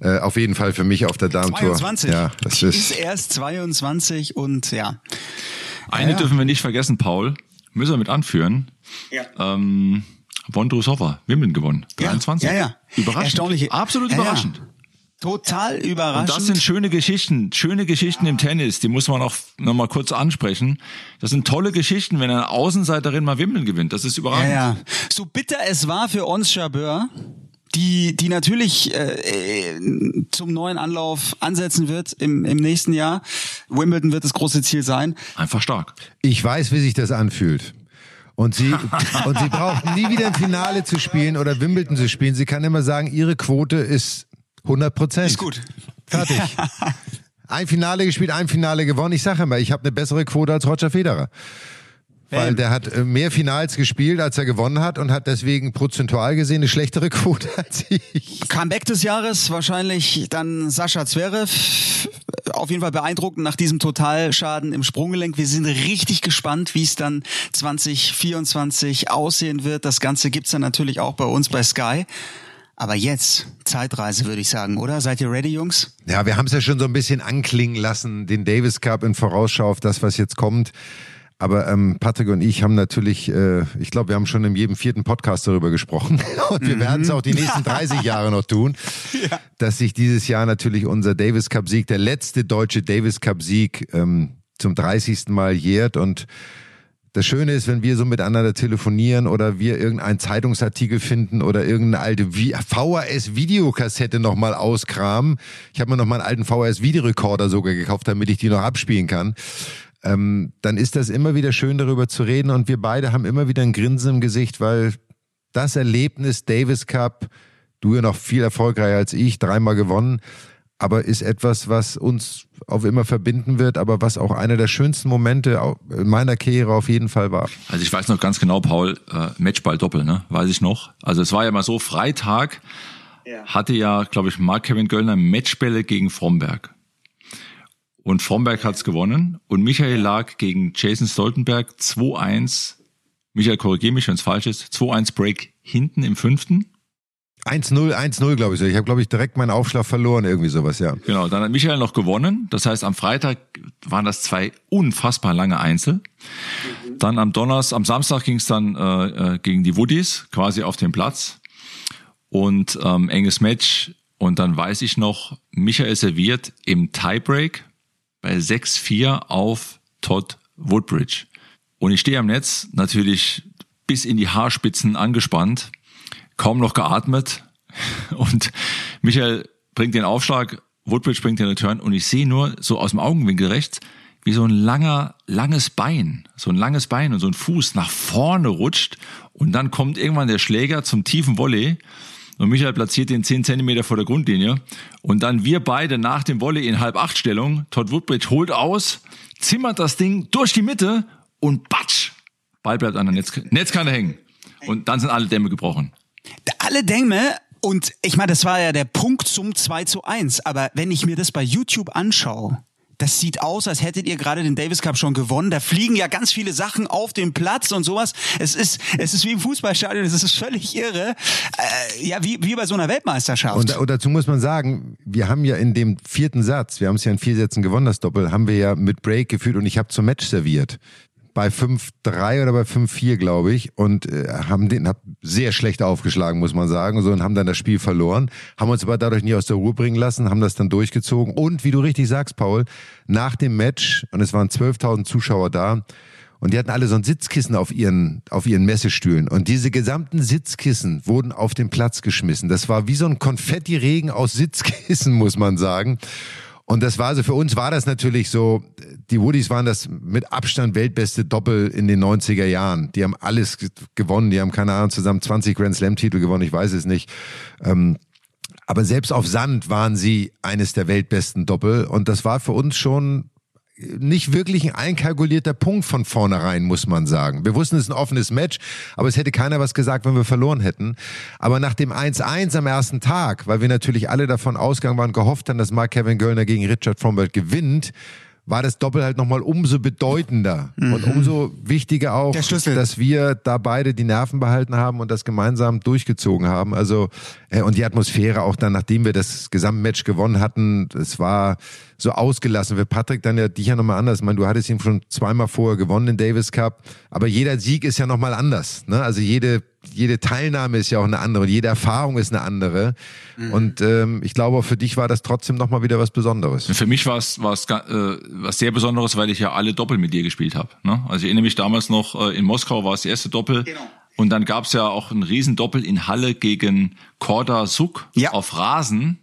äh, auf jeden Fall für mich auf der Damentour. 22. Ja, das ist, ist erst 22 und ja. Eine ja. dürfen wir nicht vergessen, Paul. Müssen wir mit anführen. Ja. Ähm, Vondrusova, Wimbledon gewonnen. 23. Ja, ja. Überraschend. Erstaunlich. Absolut Ja, ja. Überraschend. Total überraschend. Und das sind schöne Geschichten, schöne Geschichten im Tennis, die muss man auch noch mal kurz ansprechen. Das sind tolle Geschichten, wenn eine Außenseiterin mal Wimbledon gewinnt. Das ist ja, überragend. ja. So bitter es war für uns Jabeur, die, die natürlich äh, äh, zum neuen Anlauf ansetzen wird im, im nächsten Jahr. Wimbledon wird das große Ziel sein. Einfach stark. Ich weiß, wie sich das anfühlt. Und sie, und sie braucht nie wieder ein Finale zu spielen oder Wimbledon zu spielen. Sie kann immer sagen, ihre Quote ist 100 Prozent. Ist gut. Fertig. Ein Finale gespielt, ein Finale gewonnen. Ich sage immer, ich habe eine bessere Quote als Roger Federer. Weil Bam. der hat äh, mehr Finals gespielt, als er gewonnen hat und hat deswegen prozentual gesehen eine schlechtere Quote als ich. Comeback des Jahres wahrscheinlich dann Sascha Zverev. Auf jeden Fall beeindruckend nach diesem Totalschaden im Sprunggelenk. Wir sind richtig gespannt, wie es dann 2024 aussehen wird. Das Ganze gibt's dann natürlich auch bei uns bei Sky. Aber jetzt Zeitreise, würde ich sagen, oder? Seid ihr ready, Jungs? Ja, wir haben es ja schon so ein bisschen anklingen lassen, den Davis Cup in Vorausschau auf das, was jetzt kommt. Aber ähm, Patrick und ich haben natürlich, äh, ich glaube, wir haben schon in jedem vierten Podcast darüber gesprochen und wir werden es auch die nächsten 30 Jahre noch tun, dass sich dieses Jahr natürlich unser Davis Cup Sieg, der letzte deutsche Davis Cup Sieg ähm, zum 30. Mal jährt und das Schöne ist, wenn wir so miteinander telefonieren oder wir irgendeinen Zeitungsartikel finden oder irgendeine alte Vi- VHS-Videokassette nochmal auskramen. Ich habe mir noch mal einen alten VHS-Videorekorder sogar gekauft, damit ich die noch abspielen kann. Ähm, dann ist das immer wieder schön, darüber zu reden. Und wir beide haben immer wieder ein Grinsen im Gesicht, weil das Erlebnis Davis Cup, du ja noch viel erfolgreicher als ich, dreimal gewonnen, aber ist etwas, was uns auf immer verbinden wird, aber was auch einer der schönsten Momente meiner Karriere auf jeden Fall war. Also ich weiß noch ganz genau, Paul, äh, Matchball Doppel, ne? Weiß ich noch. Also es war ja mal so, Freitag hatte ja, glaube ich, Mark Kevin Göllner Matchbälle gegen Fromberg. Und Fromberg hat's gewonnen und Michael lag gegen Jason Stoltenberg 2-1. Michael, korrigier mich, wenn es falsch ist. 2-1 Break hinten im fünften. 1-0, 1-0, glaube ich. Ich habe, glaube ich, direkt meinen Aufschlag verloren, irgendwie sowas, ja. Genau, dann hat Michael noch gewonnen. Das heißt, am Freitag waren das zwei unfassbar lange Einzel. Dann am Donnerstag, am Samstag ging es dann äh, äh, gegen die Woodies, quasi auf dem Platz. Und ähm, enges Match. Und dann weiß ich noch, Michael serviert im Tiebreak bei 6-4 auf Todd Woodbridge. Und ich stehe am Netz, natürlich bis in die Haarspitzen angespannt, kaum noch geatmet. Und Michael bringt den Aufschlag, Woodbridge bringt den Return und ich sehe nur so aus dem Augenwinkel rechts, wie so ein langer, langes Bein, so ein langes Bein und so ein Fuß nach vorne rutscht und dann kommt irgendwann der Schläger zum tiefen Volley und Michael platziert den 10 Zentimeter vor der Grundlinie und dann wir beide nach dem Volley in Halb-Acht-Stellung, Todd Woodbridge holt aus, zimmert das Ding durch die Mitte und batsch, Ball bleibt an der Netz Netzkante hängen und dann sind alle Dämme gebrochen. Alle Dämme und ich meine, das war ja der Punkt zum 2 zu 1. Aber wenn ich mir das bei YouTube anschaue, das sieht aus, als hättet ihr gerade den Davis Cup schon gewonnen. Da fliegen ja ganz viele Sachen auf den Platz und sowas. Es ist, es ist wie im Fußballstadion, es ist völlig irre. Äh, ja, wie, wie bei so einer Weltmeisterschaft. Und, und dazu muss man sagen, wir haben ja in dem vierten Satz, wir haben es ja in vier Sätzen gewonnen, das Doppel, haben wir ja mit Break geführt und ich habe zum Match serviert. Bei 5-3 oder bei 5-4, glaube ich, und äh, haben den hab sehr schlecht aufgeschlagen, muss man sagen, so, und haben dann das Spiel verloren, haben uns aber dadurch nicht aus der Ruhe bringen lassen, haben das dann durchgezogen. Und wie du richtig sagst, Paul, nach dem Match, und es waren 12.000 Zuschauer da, und die hatten alle so ein Sitzkissen auf ihren, auf ihren Messestühlen. Und diese gesamten Sitzkissen wurden auf den Platz geschmissen. Das war wie so ein Konfettiregen aus Sitzkissen, muss man sagen. Und das war so, für uns war das natürlich so, die Woodies waren das mit Abstand weltbeste Doppel in den 90er Jahren. Die haben alles gewonnen, die haben keine Ahnung, zusammen 20 Grand Slam Titel gewonnen, ich weiß es nicht. Ähm, aber selbst auf Sand waren sie eines der weltbesten Doppel und das war für uns schon nicht wirklich ein einkalkulierter Punkt von vornherein, muss man sagen. Wir wussten, es ist ein offenes Match, aber es hätte keiner was gesagt, wenn wir verloren hätten. Aber nach dem 1-1 am ersten Tag, weil wir natürlich alle davon ausgegangen waren, gehofft haben, dass Mark Kevin Göllner gegen Richard Fromberg gewinnt, war das Doppel halt nochmal umso bedeutender mhm. und umso wichtiger auch, dass wir da beide die Nerven behalten haben und das gemeinsam durchgezogen haben. Also äh, und die Atmosphäre auch dann, nachdem wir das Gesamtmatch gewonnen hatten, es war so ausgelassen. Für Patrick dann ja dich ja nochmal anders. Ich meine, du hattest ihn schon zweimal vorher gewonnen in Davis Cup, aber jeder Sieg ist ja nochmal anders. Ne? Also jede jede Teilnahme ist ja auch eine andere und jede Erfahrung ist eine andere. Mhm. Und ähm, ich glaube, für dich war das trotzdem nochmal wieder was Besonderes. Für mich war es was, äh, was sehr Besonderes, weil ich ja alle Doppel mit dir gespielt habe. Ne? Also ich erinnere mich damals noch, äh, in Moskau war es die erste Doppel. Genau. Und dann gab es ja auch ein Riesendoppel in Halle gegen Korda Suk ja. auf Rasen.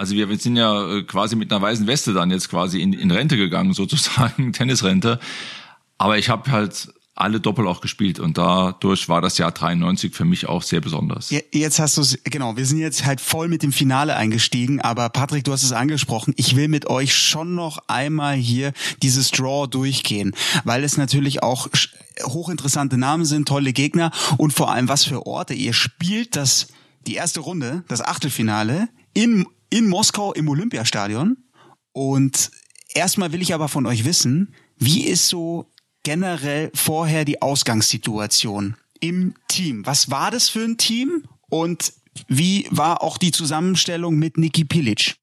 Also wir sind ja äh, quasi mit einer weißen Weste dann jetzt quasi in, in Rente gegangen, sozusagen, Tennisrente. Aber ich habe halt alle Doppel auch gespielt und dadurch war das Jahr 93 für mich auch sehr besonders. Jetzt hast du es, genau, wir sind jetzt halt voll mit dem Finale eingestiegen, aber Patrick, du hast es angesprochen, ich will mit euch schon noch einmal hier dieses Draw durchgehen, weil es natürlich auch hochinteressante Namen sind, tolle Gegner und vor allem was für Orte. Ihr spielt das, die erste Runde, das Achtelfinale in, in Moskau im Olympiastadion und erstmal will ich aber von euch wissen, wie ist so generell vorher die Ausgangssituation im Team? Was war das für ein Team und wie war auch die Zusammenstellung mit Niki Pilic?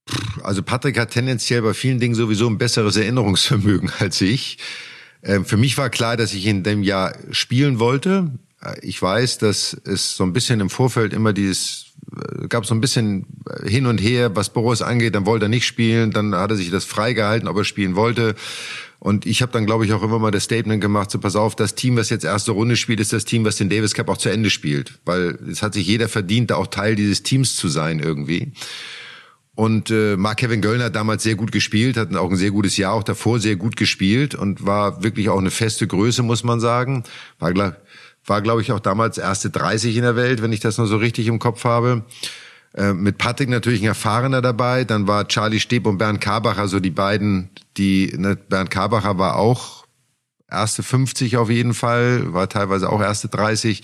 Also Patrick hat tendenziell bei vielen Dingen sowieso ein besseres Erinnerungsvermögen als ich. Ähm, für mich war klar, dass ich in dem Jahr spielen wollte. Äh, ich weiß, dass es so ein bisschen im Vorfeld immer dieses gab so ein bisschen hin und her, was Boris angeht. Dann wollte er nicht spielen, dann hat er sich das freigehalten, ob er spielen wollte. Und ich habe dann, glaube ich, auch immer mal das Statement gemacht, so pass auf, das Team, was jetzt erste Runde spielt, ist das Team, was den Davis Cup auch zu Ende spielt. Weil es hat sich jeder verdient, da auch Teil dieses Teams zu sein irgendwie. Und äh, Mark Kevin Göllner hat damals sehr gut gespielt, hat auch ein sehr gutes Jahr auch davor sehr gut gespielt und war wirklich auch eine feste Größe, muss man sagen. War, war glaube ich, auch damals erste 30 in der Welt, wenn ich das noch so richtig im Kopf habe. Äh, mit Patrick natürlich ein Erfahrener dabei. Dann war Charlie Steb und Bernd Karbacher so die beiden, die, ne, Bernd Karbacher war auch erste 50 auf jeden Fall, war teilweise auch erste 30.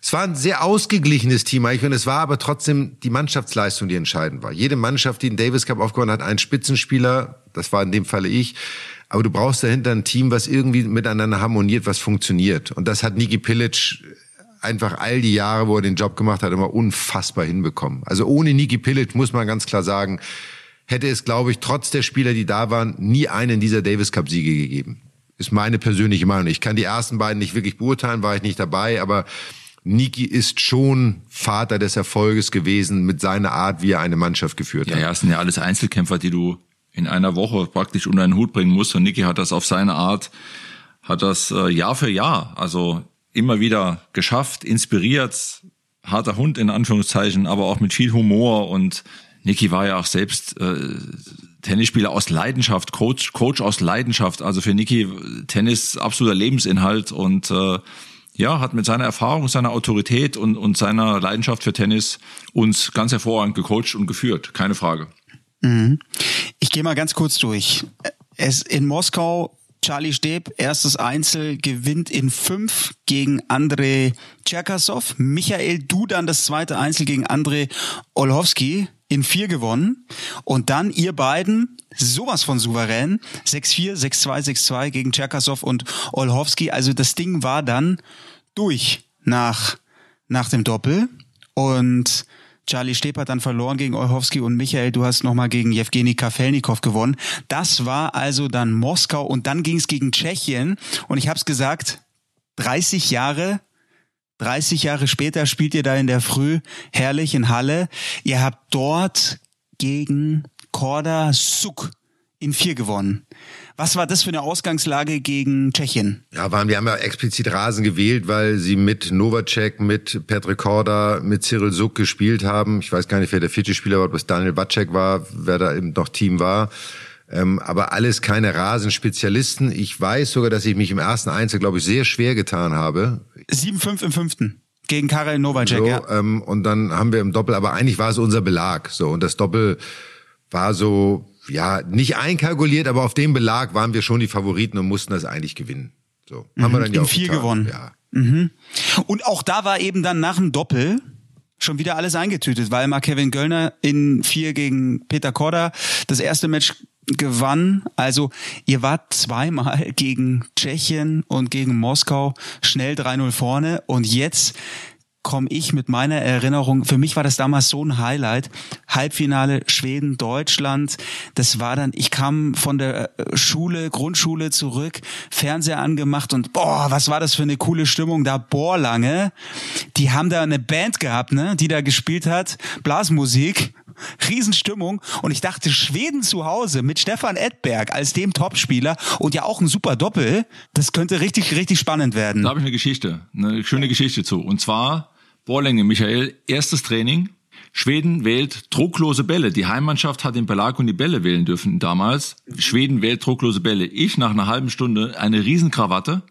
Es war ein sehr ausgeglichenes Team eigentlich und es war aber trotzdem die Mannschaftsleistung, die entscheidend war. Jede Mannschaft, die den Davis Cup aufgebaut hat, einen Spitzenspieler, das war in dem Falle ich. Aber du brauchst dahinter ein Team, was irgendwie miteinander harmoniert, was funktioniert. Und das hat Niki Pilic einfach all die Jahre, wo er den Job gemacht hat, immer unfassbar hinbekommen. Also ohne Niki Pilic muss man ganz klar sagen, hätte es, glaube ich, trotz der Spieler, die da waren, nie einen dieser Davis Cup Siege gegeben. Ist meine persönliche Meinung. Ich kann die ersten beiden nicht wirklich beurteilen, war ich nicht dabei, aber Niki ist schon Vater des Erfolges gewesen mit seiner Art, wie er eine Mannschaft geführt ja, hat. Ja, es sind ja alles Einzelkämpfer, die du in einer Woche praktisch unter einen Hut bringen musst. Und Niki hat das auf seine Art, hat das äh, Jahr für Jahr, also immer wieder geschafft, inspiriert, harter Hund in Anführungszeichen, aber auch mit viel Humor und Niki war ja auch selbst äh, Tennisspieler aus Leidenschaft, Coach, Coach aus Leidenschaft. Also für Niki Tennis absoluter Lebensinhalt und äh, ja, hat mit seiner Erfahrung, seiner Autorität und, und seiner Leidenschaft für Tennis uns ganz hervorragend gecoacht und geführt, keine Frage. Mhm. Ich gehe mal ganz kurz durch. Es in Moskau Charlie Steb, erstes Einzel, gewinnt in fünf gegen Andrei Tscherkassow. Michael Dudan, das zweite Einzel gegen Andrei Olhowski, in vier gewonnen. Und dann ihr beiden, sowas von souverän, 6-4, 6-2, 6-2 gegen Tscherkassow und Olhowski. Also das Ding war dann durch nach, nach dem Doppel. Und Charlie Steb hat dann verloren gegen Olchowski und Michael, du hast nochmal gegen Jewgeni Kafelnikov gewonnen. Das war also dann Moskau und dann ging es gegen Tschechien und ich habe es gesagt, 30 Jahre 30 Jahre später spielt ihr da in der Früh herrlich in Halle. Ihr habt dort gegen Korda Suk in vier gewonnen. Was war das für eine Ausgangslage gegen Tschechien? Ja, waren, wir haben ja explizit Rasen gewählt, weil sie mit Novacek, mit Petr Korda, mit Cyril Suck gespielt haben. Ich weiß gar nicht, wer der vierte Spieler war, ob es Daniel Wacek war, wer da eben noch Team war. Ähm, aber alles keine Rasenspezialisten. Ich weiß sogar, dass ich mich im ersten Einzel, glaube ich, sehr schwer getan habe. 7-5 im fünften. Gegen Karel Novacek, so, ja. ähm, und dann haben wir im Doppel, aber eigentlich war es unser Belag. So, und das Doppel war so, ja, nicht einkalkuliert, aber auf dem Belag waren wir schon die Favoriten und mussten das eigentlich gewinnen. So, haben wir dann ja In auch vier getan. gewonnen. Ja. Und auch da war eben dann nach dem Doppel schon wieder alles eingetütet, weil mal Kevin Göllner in vier gegen Peter Korda das erste Match gewann. Also ihr wart zweimal gegen Tschechien und gegen Moskau schnell 3-0 vorne und jetzt komme ich mit meiner Erinnerung, für mich war das damals so ein Highlight, Halbfinale Schweden, Deutschland, das war dann, ich kam von der äh, Schule, Grundschule zurück, Fernseher angemacht und boah, was war das für eine coole Stimmung da, Bohrlange, die haben da eine Band gehabt, ne, die da gespielt hat, Blasmusik, Riesenstimmung. Und ich dachte, Schweden zu Hause mit Stefan Edberg als dem Topspieler und ja auch ein super Doppel, das könnte richtig, richtig spannend werden. Da habe ich eine Geschichte, eine schöne Geschichte zu. Und zwar, Bohrlänge, Michael, erstes Training. Schweden wählt drucklose Bälle. Die Heimmannschaft hat den Belag und die Bälle wählen dürfen damals. Schweden wählt drucklose Bälle. Ich nach einer halben Stunde eine Riesenkrawatte,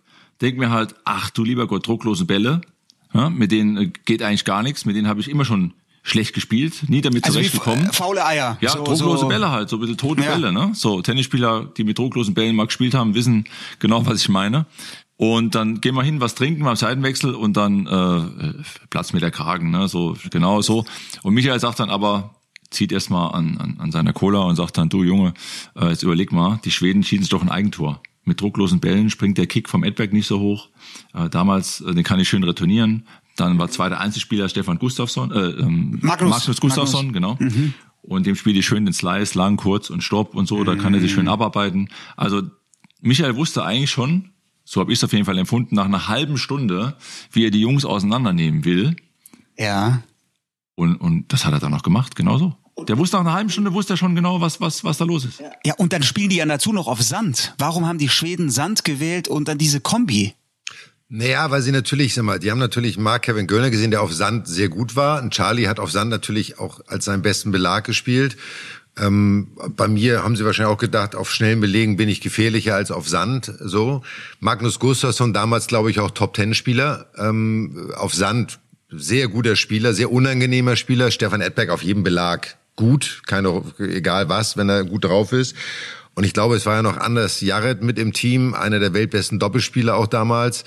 denk mir halt, ach du lieber Gott, drucklose Bälle. Ja, mit denen äh, geht eigentlich gar nichts. Mit denen habe ich immer schon schlecht gespielt, nie damit also zurechtgekommen. fa- faule Eier. Ja, So- drucklose so- Bälle halt, so ein bisschen tote Ja. Bälle, ne? So, Tennisspieler, die mit drucklosen Bällen mal gespielt haben, wissen genau, was ich meine. Und dann gehen wir hin, was trinken, beim Seitenwechsel und dann äh, platzt mir der Kragen, ne? So, genau so. Und Michael sagt dann aber, zieht erstmal an, an, an seiner Cola und sagt dann, du Junge, äh, jetzt überleg mal, die Schweden schießen sich doch ein Eigentor. Mit drucklosen Bällen springt der Kick vom Edberg nicht so hoch. Äh, damals, äh, den kann ich schön retournieren. Dann war zweiter Einzelspieler Stefan Gustafsson, äh, ähm, Magnus. Magnus Gustafsson, genau. Und dem spiele ich schön den Slice, lang, kurz und Stopp und so, da kann er sich schön abarbeiten. Also Michael wusste eigentlich schon, so habe ich es auf jeden Fall empfunden, nach einer halben Stunde, wie er die Jungs auseinandernehmen will. Ja. Und, und das hat er dann auch gemacht, genauso. Der wusste nach einer halben Stunde, wusste er schon genau, was, was, was da los ist. Ja, und dann spielen die ja dazu noch auf Sand. Warum haben die Schweden Sand gewählt und dann diese Kombi? Naja, weil sie natürlich, sag mal, die haben natürlich Mark Kevin Göllner gesehen, der auf Sand sehr gut war. Und Charlie hat auf Sand natürlich auch als seinen besten Belag gespielt. Ähm, bei mir haben sie wahrscheinlich auch gedacht, auf schnellen Belegen bin ich gefährlicher als auf Sand. So. Magnus Gustafsson, damals glaube ich auch Top-Ten-Spieler. Ähm, auf Sand sehr guter Spieler, sehr unangenehmer Spieler. Stefan Edberg auf jedem Belag gut, keine, egal was, wenn er gut drauf ist. Und ich glaube, es war ja noch Anders Jarret mit im Team, einer der weltbesten Doppelspieler auch damals.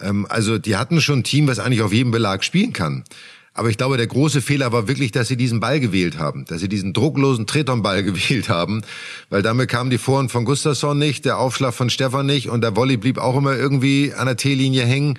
Ähm, also die hatten schon ein Team, was eigentlich auf jedem Belag spielen kann. Aber ich glaube, der große Fehler war wirklich, dass sie diesen Ball gewählt haben, dass sie diesen drucklosen Treton-Ball gewählt haben, weil damit kamen die Foren von Gustafsson nicht, der Aufschlag von Stefan nicht und der Volley blieb auch immer irgendwie an der T-Linie hängen.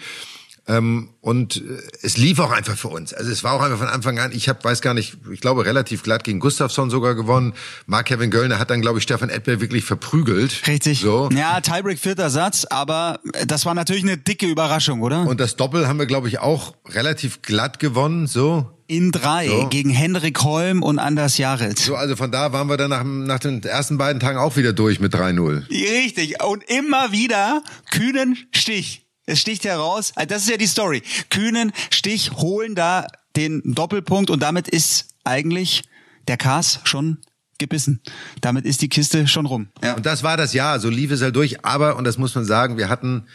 Ähm, und äh, es lief auch einfach für uns. Also es war auch einfach von Anfang an, ich hab, weiß gar nicht, ich glaube relativ glatt gegen Gustafsson sogar gewonnen. Mark Kevin Göllner hat dann, glaube ich, Stefan Edberg wirklich verprügelt. Richtig. So. Ja, Tiebreak vierter Satz, aber das war natürlich eine dicke Überraschung, oder? Und das Doppel haben wir, glaube ich, auch relativ glatt gewonnen. So. In drei So. gegen Henrik Holm und Anders Jarret. So, also von da waren wir dann nach, nach den ersten beiden Tagen auch wieder durch mit 3-0. Richtig. Und immer wieder kühnen Stich. Es sticht heraus. Also Das ist ja die Story. Kühnen Stich holen da den Doppelpunkt und damit ist eigentlich der Kars schon gebissen. Damit ist die Kiste schon rum. Ja. Und das war das Jahr, so lief es halt durch. Aber, und das muss man sagen, wir hatten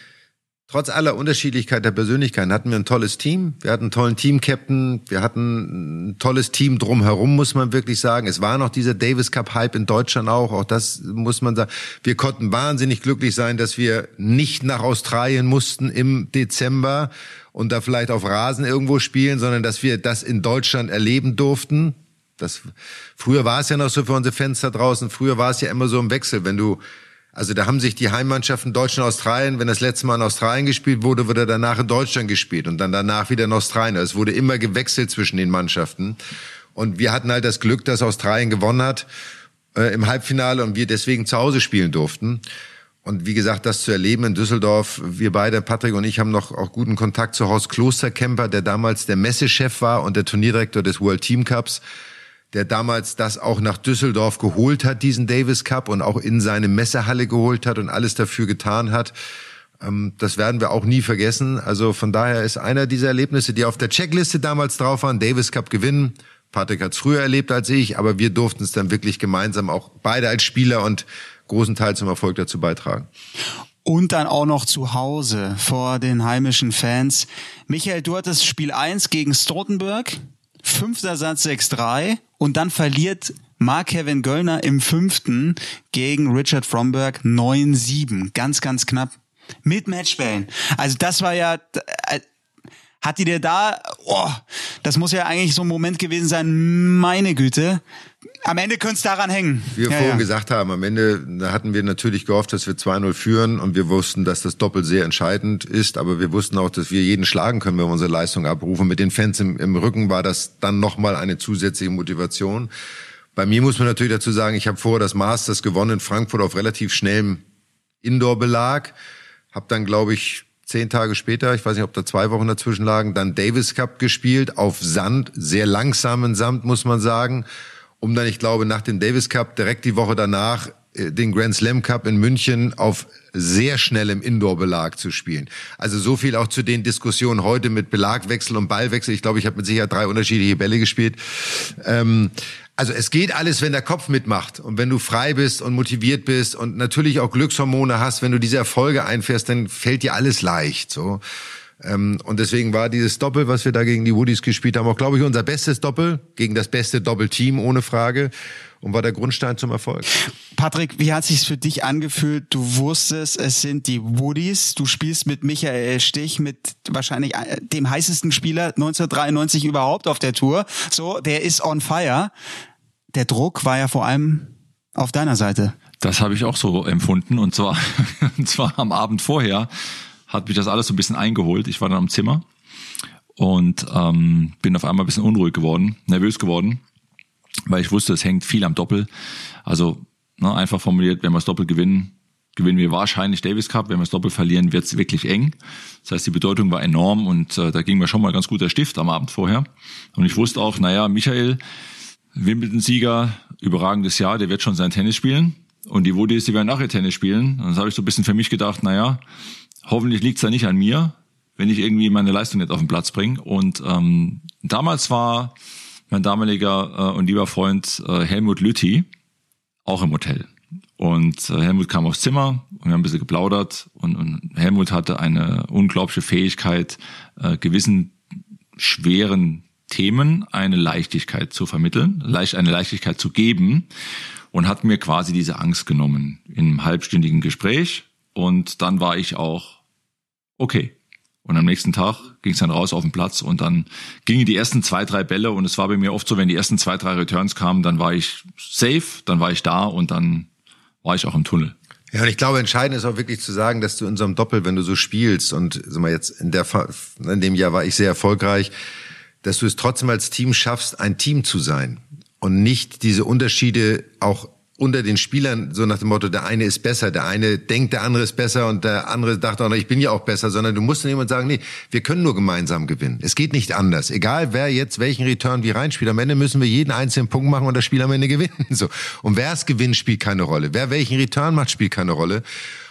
trotz aller Unterschiedlichkeit der Persönlichkeiten, hatten wir ein tolles Team. Wir hatten einen tollen Team-Captain. Wir hatten ein tolles Team drumherum, muss man wirklich sagen. Es war noch dieser Davis Cup-Hype in Deutschland auch. Auch das muss man sagen. Wir konnten wahnsinnig glücklich sein, dass wir nicht nach Australien mussten im Dezember und da vielleicht auf Rasen irgendwo spielen, sondern dass wir das in Deutschland erleben durften. Das, früher war es ja noch so für unsere da draußen, früher war es ja immer so im Wechsel, wenn du, also da haben sich die Heimmannschaften Deutschland und Australien, wenn das letzte Mal in Australien gespielt wurde, wurde danach in Deutschland gespielt und dann danach wieder in Australien. Also Es wurde immer gewechselt zwischen den Mannschaften. Und wir hatten halt das Glück, dass Australien gewonnen hat äh, im Halbfinale und wir deswegen zu Hause spielen durften. Und wie gesagt, das zu erleben in Düsseldorf, wir beide, Patrick und ich, haben noch auch guten Kontakt zu Horst Klosterkemper, der damals der Messechef war und der Turnierdirektor des World Team Cups der damals das auch nach Düsseldorf geholt hat, diesen Davis Cup und auch in seine Messehalle geholt hat und alles dafür getan hat. Ähm, das werden wir auch nie vergessen. Also von daher ist einer dieser Erlebnisse, die auf der Checkliste damals drauf waren, Davis Cup gewinnen. Patrick hat es früher erlebt als ich, aber wir durften es dann wirklich gemeinsam auch beide als Spieler und großen Teil zum Erfolg dazu beitragen. Und dann auch noch zu Hause vor den heimischen Fans. Michael, du hattest Spiel 1 gegen Stoltenberg, fünfter Satz 6-3 und dann verliert Mark Kevin Göllner im fünften gegen Richard Fromberg 9-7. Ganz, ganz knapp. Mit Matchbällen. Also das war ja, äh, hat die dir da, oh, das muss ja eigentlich so ein Moment gewesen sein, meine Güte. Am Ende könnte es daran hängen. Wie wir ja, vorhin ja. gesagt haben, am Ende hatten wir natürlich gehofft, dass wir 2-0 führen und wir wussten, dass das Doppel sehr entscheidend ist, aber wir wussten auch, dass wir jeden schlagen können, wenn wir unsere Leistung abrufen. Mit den Fans im, im Rücken war das dann nochmal eine zusätzliche Motivation. Bei mir muss man natürlich dazu sagen, ich habe vorher das Masters gewonnen in Frankfurt auf relativ schnellem Indoor-Belag, habe dann, glaube ich, zehn Tage später, ich weiß nicht, ob da zwei Wochen dazwischen lagen, dann Davis Cup gespielt auf Sand, sehr langsamen Sand, muss man sagen, um dann, ich glaube, nach dem Davis Cup direkt die Woche danach äh, den Grand Slam Cup in München auf sehr schnellem Indoor-Belag zu spielen. Also so viel auch zu den Diskussionen heute mit Belagwechsel und Ballwechsel. Ich glaube, ich habe mit Sicherheit drei unterschiedliche Bälle gespielt. Ähm, also es geht alles, wenn der Kopf mitmacht und wenn du frei bist und motiviert bist und natürlich auch Glückshormone hast, wenn du diese Erfolge einfährst, dann fällt dir alles leicht. So. Ähm, und deswegen war dieses Doppel, was wir da gegen die Woodies gespielt haben, auch, glaube ich, unser bestes Doppel gegen das beste Doppelteam, ohne Frage. Und war der Grundstein zum Erfolg. Patrick, wie hat sich's für dich angefühlt? Du wusstest, es sind die Woodies. Du spielst mit Michael Stich, mit wahrscheinlich äh, dem heißesten Spieler 1993 überhaupt auf der Tour. So, der ist on fire. Der Druck war ja vor allem auf deiner Seite. Das habe ich auch so empfunden und zwar, und zwar am Abend vorher hat mich das alles so ein bisschen eingeholt. Ich war dann am Zimmer und ähm, bin auf einmal ein bisschen unruhig geworden, nervös geworden, weil ich wusste, es hängt viel am Doppel. Also ne, einfach formuliert, wenn wir das Doppel gewinnen, gewinnen wir wahrscheinlich Davis Cup. Wenn wir das Doppel verlieren, wird es wirklich eng. Das heißt, die Bedeutung war enorm und äh, da ging mir schon mal ganz guter Stift am Abend vorher. Und ich wusste auch, naja, Michael, Wimbledon-Sieger, überragendes Jahr, der wird schon sein Tennis spielen. Und die Woodies, die werden nachher Tennis spielen. Und dann habe ich so ein bisschen für mich gedacht, naja, hoffentlich liegt's da nicht an mir, wenn ich irgendwie meine Leistung nicht auf den Platz bringe. Und ähm, damals war mein damaliger äh, und lieber Freund äh, Helmut Lütti auch im Hotel. Und äh, Helmut kam aufs Zimmer und wir haben ein bisschen geplaudert und, und Helmut hatte eine unglaubliche Fähigkeit, äh, gewissen schweren Themen eine Leichtigkeit zu vermitteln, leicht, eine Leichtigkeit zu geben und hat mir quasi diese Angst genommen in einem halbstündigen Gespräch und dann war ich auch okay. Und am nächsten Tag ging es dann raus auf den Platz und dann gingen die ersten zwei, drei Bälle und es war bei mir oft so, wenn die ersten zwei, drei Returns kamen, dann war ich safe, dann war ich da und dann war ich auch im Tunnel. Ja, und ich glaube, entscheidend ist auch wirklich zu sagen, dass du in so einem Doppel, wenn du so spielst, und sag mal jetzt in der in dem Jahr war ich sehr erfolgreich, dass du es trotzdem als Team schaffst, ein Team zu sein und nicht diese Unterschiede auch unter den Spielern so nach dem Motto, der eine ist besser, der eine denkt, der andere ist besser und der andere dachte auch ich bin ja auch besser, sondern du musst dann jemand sagen, nee, wir können nur gemeinsam gewinnen. Es geht nicht anders. Egal wer jetzt welchen Return wie reinspielt, am Ende müssen wir jeden einzelnen Punkt machen und das Spiel am Ende gewinnen. So. Und wer es gewinnt, spielt keine Rolle. Wer welchen Return macht, spielt keine Rolle.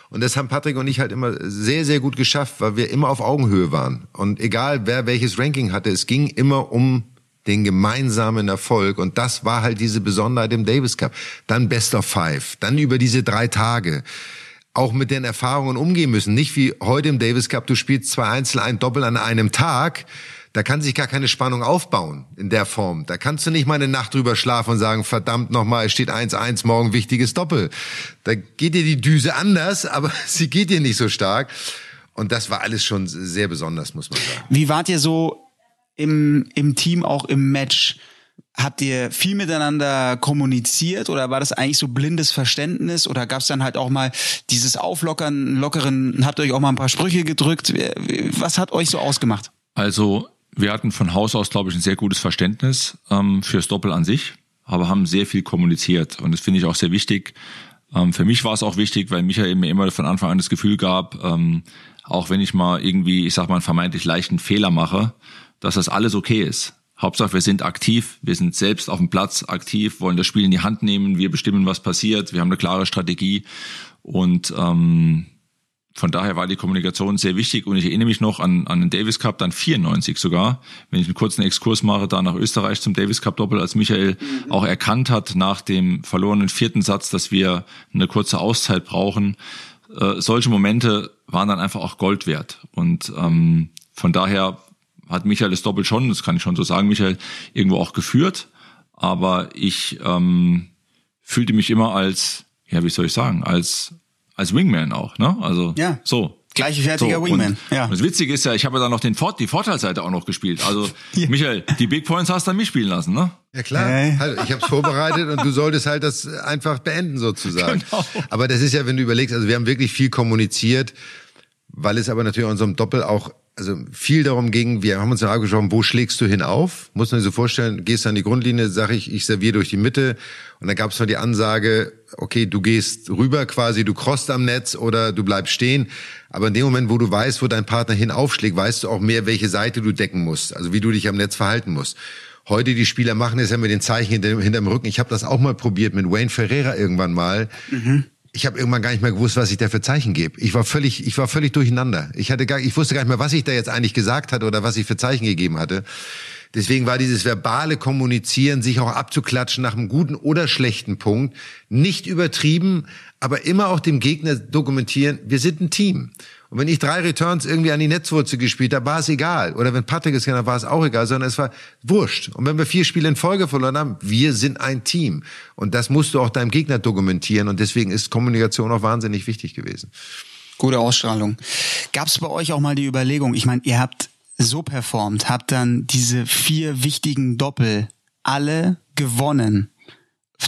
Und das haben Patrick und ich halt immer sehr, sehr gut geschafft, weil wir immer auf Augenhöhe waren. Und egal wer welches Ranking hatte, es ging immer um den gemeinsamen Erfolg. Und das war halt diese Besonderheit im Davis Cup. Dann Best of Five, dann über diese drei Tage auch mit den Erfahrungen umgehen müssen. Nicht wie heute im Davis Cup, du spielst zwei Einzel, ein Doppel an einem Tag. Da kann sich gar keine Spannung aufbauen in der Form. Da kannst du nicht mal eine Nacht drüber schlafen und sagen, verdammt nochmal, es steht 1-1, morgen wichtiges Doppel. Da geht dir die Düse anders, aber sie geht dir nicht so stark. Und das war alles schon sehr besonders, muss man sagen. Wie wart ihr so im, im Team, auch im Match? Habt ihr viel miteinander kommuniziert oder war das eigentlich so blindes Verständnis oder gab es dann halt auch mal dieses Auflockern, lockeren, habt ihr euch auch mal ein paar Sprüche gedrückt? Was hat euch so ausgemacht? Also wir hatten von Haus aus, glaube ich, ein sehr gutes Verständnis ähm, fürs Doppel an sich, aber haben sehr viel kommuniziert und das finde ich auch sehr wichtig. Ähm, für mich war es auch wichtig, weil Michael mir immer von Anfang an das Gefühl gab, ähm, auch wenn ich mal irgendwie, ich sag mal, einen vermeintlich leichten Fehler mache, dass das alles okay ist. Hauptsache, wir sind aktiv, wir sind selbst auf dem Platz aktiv, wollen das Spiel in die Hand nehmen, wir bestimmen, was passiert, wir haben eine klare Strategie und ähm, von daher war die Kommunikation sehr wichtig und ich erinnere mich noch an, an den Davis Cup, dann 94 sogar, wenn ich einen kurzen Exkurs mache, da nach Österreich zum Davis Cup Doppel, als Michael mhm. auch erkannt hat nach dem verlorenen vierten Satz, dass wir eine kurze Auszeit brauchen. Äh, solche Momente waren dann einfach auch Gold wert und ähm, von daher hat Michael das Doppel schon, das kann ich schon so sagen, Michael, irgendwo auch geführt, aber ich ähm, fühlte mich immer als, ja, wie soll ich sagen, als als Wingman auch, ne? Also ja. so. Gleichwertiger so, Wingman. Und, ja. Und das Witzige ist ja, ich habe ja dann noch den Fort, die Vorteilsseite auch noch gespielt. Also ja. Michael, die Big Points hast du dann mich spielen lassen, ne? Ja klar, hey. halt, ich habe es vorbereitet und du solltest halt das einfach beenden sozusagen. Genau. Aber das ist ja, wenn du überlegst, also wir haben wirklich viel kommuniziert, weil es aber natürlich in unserem Doppel auch also viel darum ging, wir haben uns dann abgeschaut, wo schlägst du hin auf? Muss man sich so vorstellen, gehst an die Grundlinie, sag ich, ich serviere durch die Mitte und dann gab es noch die Ansage, okay, du gehst rüber quasi, du crossst am Netz oder du bleibst stehen. Aber in dem Moment, wo du weißt, wo dein Partner hin aufschlägt, weißt du auch mehr, welche Seite du decken musst, also wie du dich am Netz verhalten musst. Heute die Spieler machen es ja mit den Zeichen hinter, hinterm Rücken. Ich habe das auch mal probiert mit Wayne Ferreira irgendwann mal. Mhm ich habe irgendwann gar nicht mehr gewusst, was ich da für Zeichen gebe. Ich war völlig, ich war völlig durcheinander. Ich hatte gar, ich wusste gar nicht mehr, was ich da jetzt eigentlich gesagt hatte oder was ich für Zeichen gegeben hatte. Deswegen war dieses verbale Kommunizieren, sich auch abzuklatschen nach einem guten oder schlechten Punkt, nicht übertrieben, aber immer auch dem Gegner dokumentieren, wir sind ein Team. Und wenn ich drei Returns irgendwie an die Netzwurzel gespielt habe, war es egal. Oder wenn Patrick es hat, war es auch egal, sondern es war wurscht. Und wenn wir vier Spiele in Folge verloren haben, wir sind ein Team. Und das musst du auch deinem Gegner dokumentieren. Und deswegen ist Kommunikation auch wahnsinnig wichtig gewesen. Gute Ausstrahlung. Gab es bei euch auch mal die Überlegung, ich meine, ihr habt so performt, habt dann diese vier wichtigen Doppel alle gewonnen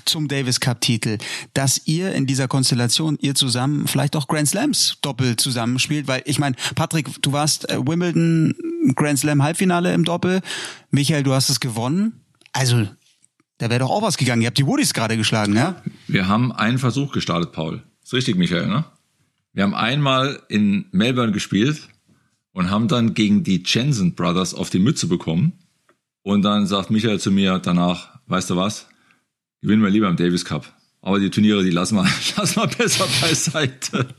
zum Davis Cup Titel, dass ihr in dieser Konstellation ihr zusammen vielleicht auch Grand Slams Doppel zusammenspielt, weil ich meine, Patrick, du warst äh, Wimbledon Grand Slam Halbfinale im Doppel, Michael, du hast es gewonnen, also da wäre doch auch was gegangen. Ihr habt die Woodies gerade geschlagen, ja? Wir haben einen Versuch gestartet, Paul. Ist richtig, Michael, ne? Wir haben einmal in Melbourne gespielt und haben dann gegen die Jensen Brothers auf die Mütze bekommen. Und dann sagt Michael zu mir danach, weißt du was? Gewinnen wir lieber im Davis Cup. Aber die Turniere, die lassen wir, lassen wir besser beiseite.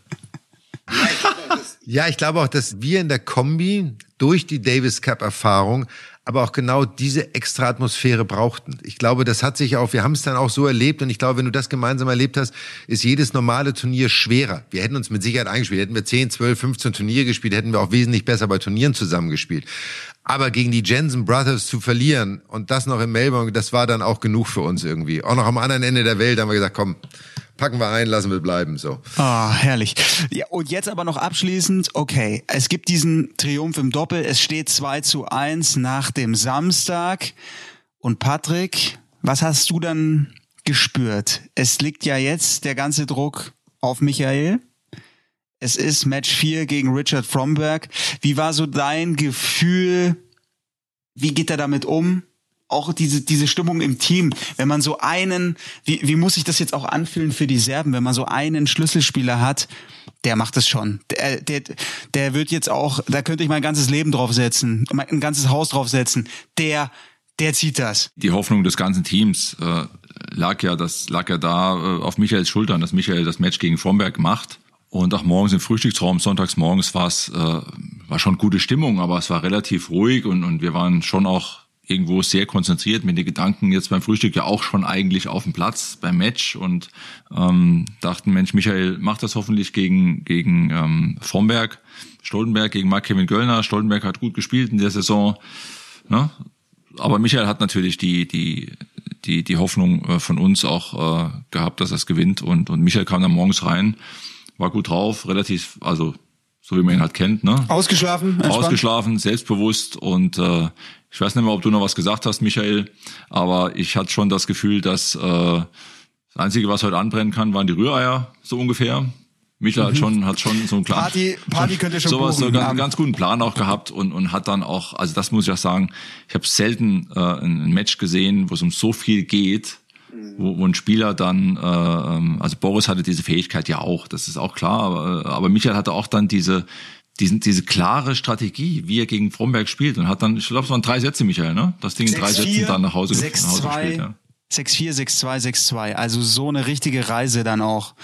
Ja, ich glaube auch, dass wir in der Kombi durch die Davis Cup Erfahrung aber auch genau diese extra Atmosphäre brauchten. Ich glaube, das hat sich auch, wir haben es dann auch so erlebt und ich glaube, wenn du das gemeinsam erlebt hast, ist jedes normale Turnier schwerer. Wir hätten uns mit Sicherheit eingespielt. Hätten wir 10, 12, 15 Turniere gespielt, hätten wir auch wesentlich besser bei Turnieren zusammengespielt. Aber gegen die Jensen Brothers zu verlieren und das noch in Melbourne, das war dann auch genug für uns irgendwie. Auch noch am anderen Ende der Welt haben wir gesagt, komm, packen wir ein, lassen wir bleiben, so. Ah, oh, herrlich. Ja, und jetzt aber noch abschließend, okay, es gibt diesen Triumph im Doppel, es steht 2 zu 1 nach dem Samstag. Und Patrick, was hast du dann gespürt? Es liegt ja jetzt der ganze Druck auf Michael. Es ist Match 4 gegen Richard Fromberg. Wie war so dein Gefühl? Wie geht er damit um? Auch diese, diese Stimmung im Team, wenn man so einen, wie, wie muss sich das jetzt auch anfühlen für die Serben, wenn man so einen Schlüsselspieler hat, der macht es schon. Der, der, der wird jetzt auch, da könnte ich mein ganzes Leben draufsetzen, ein ganzes Haus draufsetzen. Der, der zieht das. Die Hoffnung des ganzen Teams äh, lag ja, das lag ja da äh, auf Michaels Schultern, dass Michael das Match gegen Fromberg macht. Und auch morgens im Frühstücksraum, sonntags morgens war es, äh, war schon gute Stimmung, aber es war relativ ruhig und, und wir waren schon auch irgendwo sehr konzentriert mit den Gedanken jetzt beim Frühstück ja auch schon eigentlich auf dem Platz beim Match und ähm, dachten, Mensch, Michael macht das hoffentlich gegen, gegen ähm, Fromberg, Stoltenberg gegen Mark Kevin Göllner. Stoltenberg hat gut gespielt in der Saison. Ne? Aber Michael hat natürlich die, die, die, die Hoffnung äh, von uns auch äh, gehabt, dass er es gewinnt. Und, und Michael kam dann morgens rein war gut drauf, relativ, also so wie man ihn halt kennt, ne? Ausgeschlafen, entspannt. ausgeschlafen, selbstbewusst und äh, ich weiß nicht mehr, ob du noch was gesagt hast, Michael, aber ich hatte schon das Gefühl, dass äh, das Einzige, was heute anbrennen kann, waren die Rühreier, so ungefähr. Michael mhm. hat schon hat schon so einen Plan. Party, Party könnt ihr schon sowas, buchen, so ganz, ganz guten Plan auch gehabt und und hat dann auch, also das muss ich auch sagen, ich habe selten äh, ein Match gesehen, wo es um so viel geht wo, wo ein Spieler dann, äh, ähm, also Boris hatte diese Fähigkeit ja auch, das ist auch klar, aber, aber Michael hatte auch dann diese diesen, diese klare Strategie, wie er gegen Fromberg spielt und hat dann, ich glaube, es waren drei Sätze, Michael, ne? Das Ding in drei Sätzen dann nach Hause, 6, nach Hause 2, gespielt. Ja. 6-4, 6-2, 6-2. Also so eine richtige Reise dann auch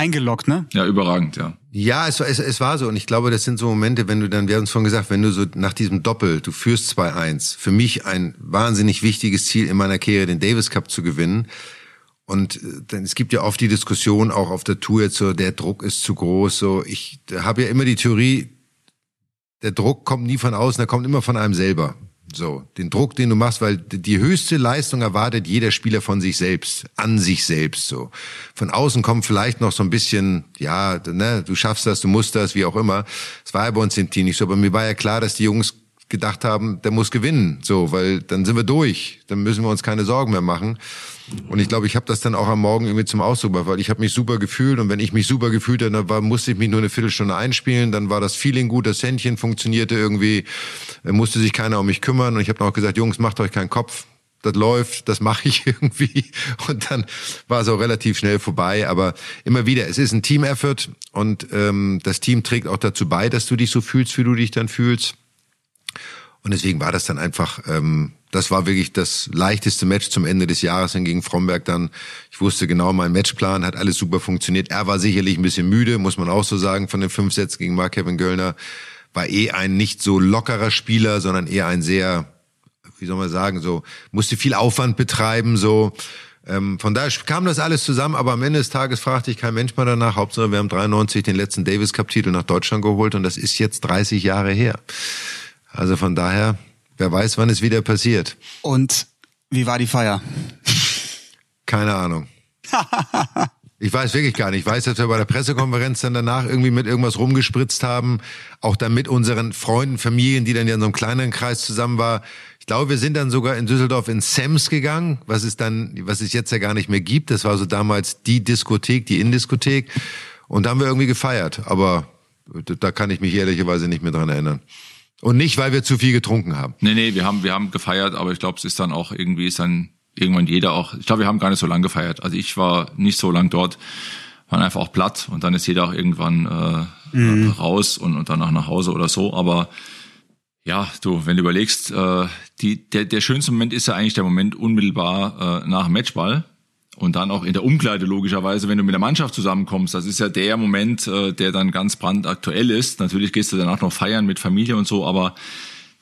eingeloggt, ne? ja, überragend, ja. Ja, es, war- es, es war so. Und ich glaube, das sind so Momente, wenn du dann, wir haben es vorhin gesagt, wenn du so nach diesem Doppel, du führst 2-1, für mich ein wahnsinnig wichtiges Ziel in meiner Karriere, den Davis Cup zu gewinnen. Und äh, dann, es gibt ja oft die Diskussion auch auf der Tour jetzt so, der Druck ist zu groß. So, ich habe ja immer die Theorie, der Druck kommt nie von außen, der kommt immer von einem selber. So, den Druck, den du machst, weil die höchste Leistung erwartet jeder Spieler von sich selbst, an sich selbst, so. Von außen kommt vielleicht noch so ein bisschen, ja, ne, du schaffst das, du musst das, wie auch immer. Es war ja bei uns im Team nicht so, aber mir war ja klar, dass die Jungs gedacht haben, der muss gewinnen, so, weil dann sind wir durch, dann müssen wir uns keine Sorgen mehr machen. Und ich glaube, ich habe das dann auch am Morgen irgendwie zum Ausdruck gebracht, weil ich habe mich super gefühlt und wenn ich mich super gefühlt habe, dann war, musste ich mich nur eine Viertelstunde einspielen, dann war das Feeling gut, das Händchen funktionierte irgendwie, musste sich keiner um mich kümmern und ich habe dann auch gesagt, Jungs, macht euch keinen Kopf, das läuft, das mache ich irgendwie und dann war es auch relativ schnell vorbei, aber immer wieder, es ist ein Team-Effort und ähm, das Team trägt auch dazu bei, dass du dich so fühlst, wie du dich dann fühlst. Und deswegen war das dann einfach, ähm, das war wirklich das leichteste Match zum Ende des Jahres gegen Fromberg dann. Ich wusste genau, mein Matchplan hat alles super funktioniert. Er war sicherlich ein bisschen müde, muss man auch so sagen, von den fünf Sätzen gegen Mark Kevin Göllner. War eh ein nicht so lockerer Spieler, sondern eher ein sehr, wie soll man sagen, so, musste viel Aufwand betreiben, so. Ähm, von daher kam das alles zusammen, aber am Ende des Tages fragte ich kein Mensch mehr danach. Hauptsache, wir haben 93 den letzten Davis Cup Titel nach Deutschland geholt und das ist jetzt 30 Jahre her. Also von daher, wer weiß, wann es wieder passiert. Und wie war die Feier? Keine Ahnung. Ich weiß wirklich gar nicht. Ich weiß, dass wir bei der Pressekonferenz dann danach irgendwie mit irgendwas rumgespritzt haben. Auch dann mit unseren Freunden, Familien, die dann ja in so einem kleineren Kreis zusammen war. Ich glaube, wir sind dann sogar in Düsseldorf in Sams gegangen, was es dann, was es jetzt ja gar nicht mehr gibt. Das war so damals die Diskothek, die Innendiskothek. Und da haben wir irgendwie gefeiert. Aber da kann ich mich ehrlicherweise nicht mehr dran erinnern. Und nicht, weil wir zu viel getrunken haben. Nee, nee, wir haben, wir haben gefeiert, aber ich glaube, es ist dann auch irgendwie, ist dann irgendwann jeder auch, ich glaube, wir haben gar nicht so lang gefeiert. Also ich war nicht so lang dort, waren einfach auch platt und dann ist jeder auch irgendwann äh, raus und, und danach nach Hause oder so. Aber ja, du, wenn du überlegst, äh, die, der, der schönste Moment ist ja eigentlich der Moment unmittelbar äh, nach dem Matchball. Und dann auch in der Umkleide logischerweise, wenn du mit der Mannschaft zusammenkommst. Das ist ja der Moment, äh, der dann ganz brandaktuell ist. Natürlich gehst du danach noch feiern mit Familie und so, aber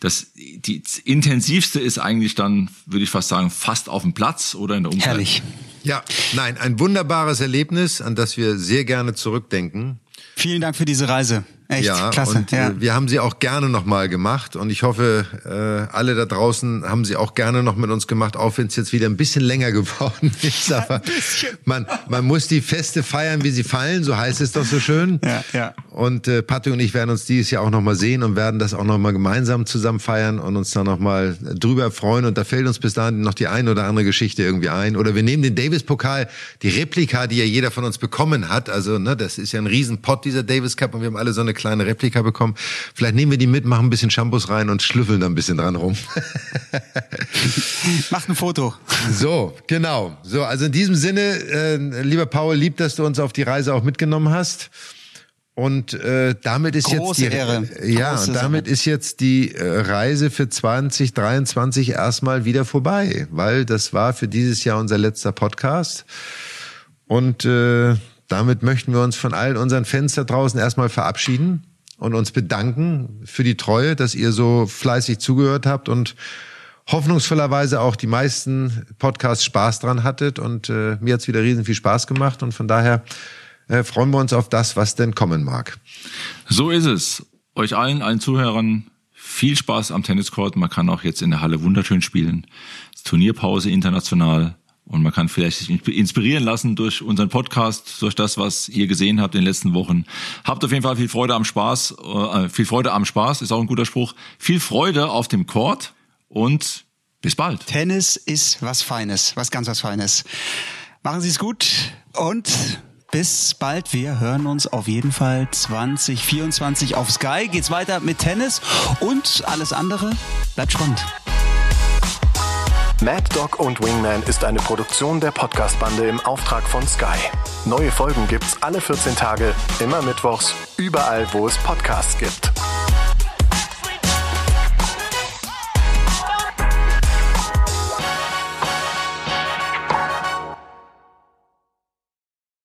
das, die intensivste ist eigentlich dann, würde ich fast sagen, fast auf dem Platz oder in der Umkleide. Herrlich. Ja, nein, ein wunderbares Erlebnis, an das wir sehr gerne zurückdenken. Vielen Dank für diese Reise. Echt ja, klasse. und ja. äh, wir haben sie auch gerne nochmal gemacht und ich hoffe, äh, alle da draußen haben sie auch gerne noch mit uns gemacht, auch wenn es jetzt wieder ein bisschen länger geworden ist. Aber man, man muss die Feste feiern, wie sie fallen, so heißt es doch so schön. Ja, ja. Und äh, Patrick und ich werden uns dieses Jahr auch nochmal sehen und werden das auch nochmal gemeinsam zusammen feiern und uns da nochmal drüber freuen. Und da fällt uns bis dahin noch die eine oder andere Geschichte irgendwie ein. Oder wir nehmen den Davis-Pokal, die Replika, die ja jeder von uns bekommen hat. Also, ne, das ist ja ein Riesenpott, dieser Davis Cup, und wir haben alle so eine kleine Replika bekommen. Vielleicht nehmen wir die mit, machen ein bisschen Shampoos rein und schlüffeln da ein bisschen dran rum. Macht ein Foto. So, genau. So, also in diesem Sinne, äh, lieber Paul, lieb, dass du uns auf die Reise auch mitgenommen hast. Und äh, damit ist Große jetzt die Ehre. ja, Große und damit Sache. ist jetzt die äh, Reise für 2023 erstmal wieder vorbei, weil das war für dieses Jahr unser letzter Podcast. Und äh, damit möchten wir uns von allen unseren Fans da draußen erstmal verabschieden und uns bedanken für die Treue, dass ihr so fleißig zugehört habt und hoffnungsvollerweise auch die meisten Podcasts Spaß dran hattet. Und äh, mir hat's wieder riesen viel Spaß gemacht. Und von daher äh, freuen wir uns auf das, was denn kommen mag. So ist es. Euch allen, allen Zuhörern, viel Spaß am Tenniscourt. Man kann auch jetzt in der Halle wunderschön spielen. Turnierpause international. Und man kann vielleicht sich inspirieren lassen durch unseren Podcast, durch das, was ihr gesehen habt in den letzten Wochen. Habt auf jeden Fall viel Freude am Spaß. Äh, viel Freude am Spaß ist auch ein guter Spruch. Viel Freude auf dem Court und bis bald. Tennis ist was Feines, was ganz was Feines. Machen Sie es gut und bis bald. Wir hören uns auf jeden Fall 2024 auf Sky. Geht's weiter mit Tennis und alles andere bleibt spannend. Mad Dog und Wingman ist eine Produktion der Podcast-Bande im Auftrag von Sky. Neue Folgen gibt's alle 14 Tage, immer mittwochs, überall, wo es Podcasts gibt.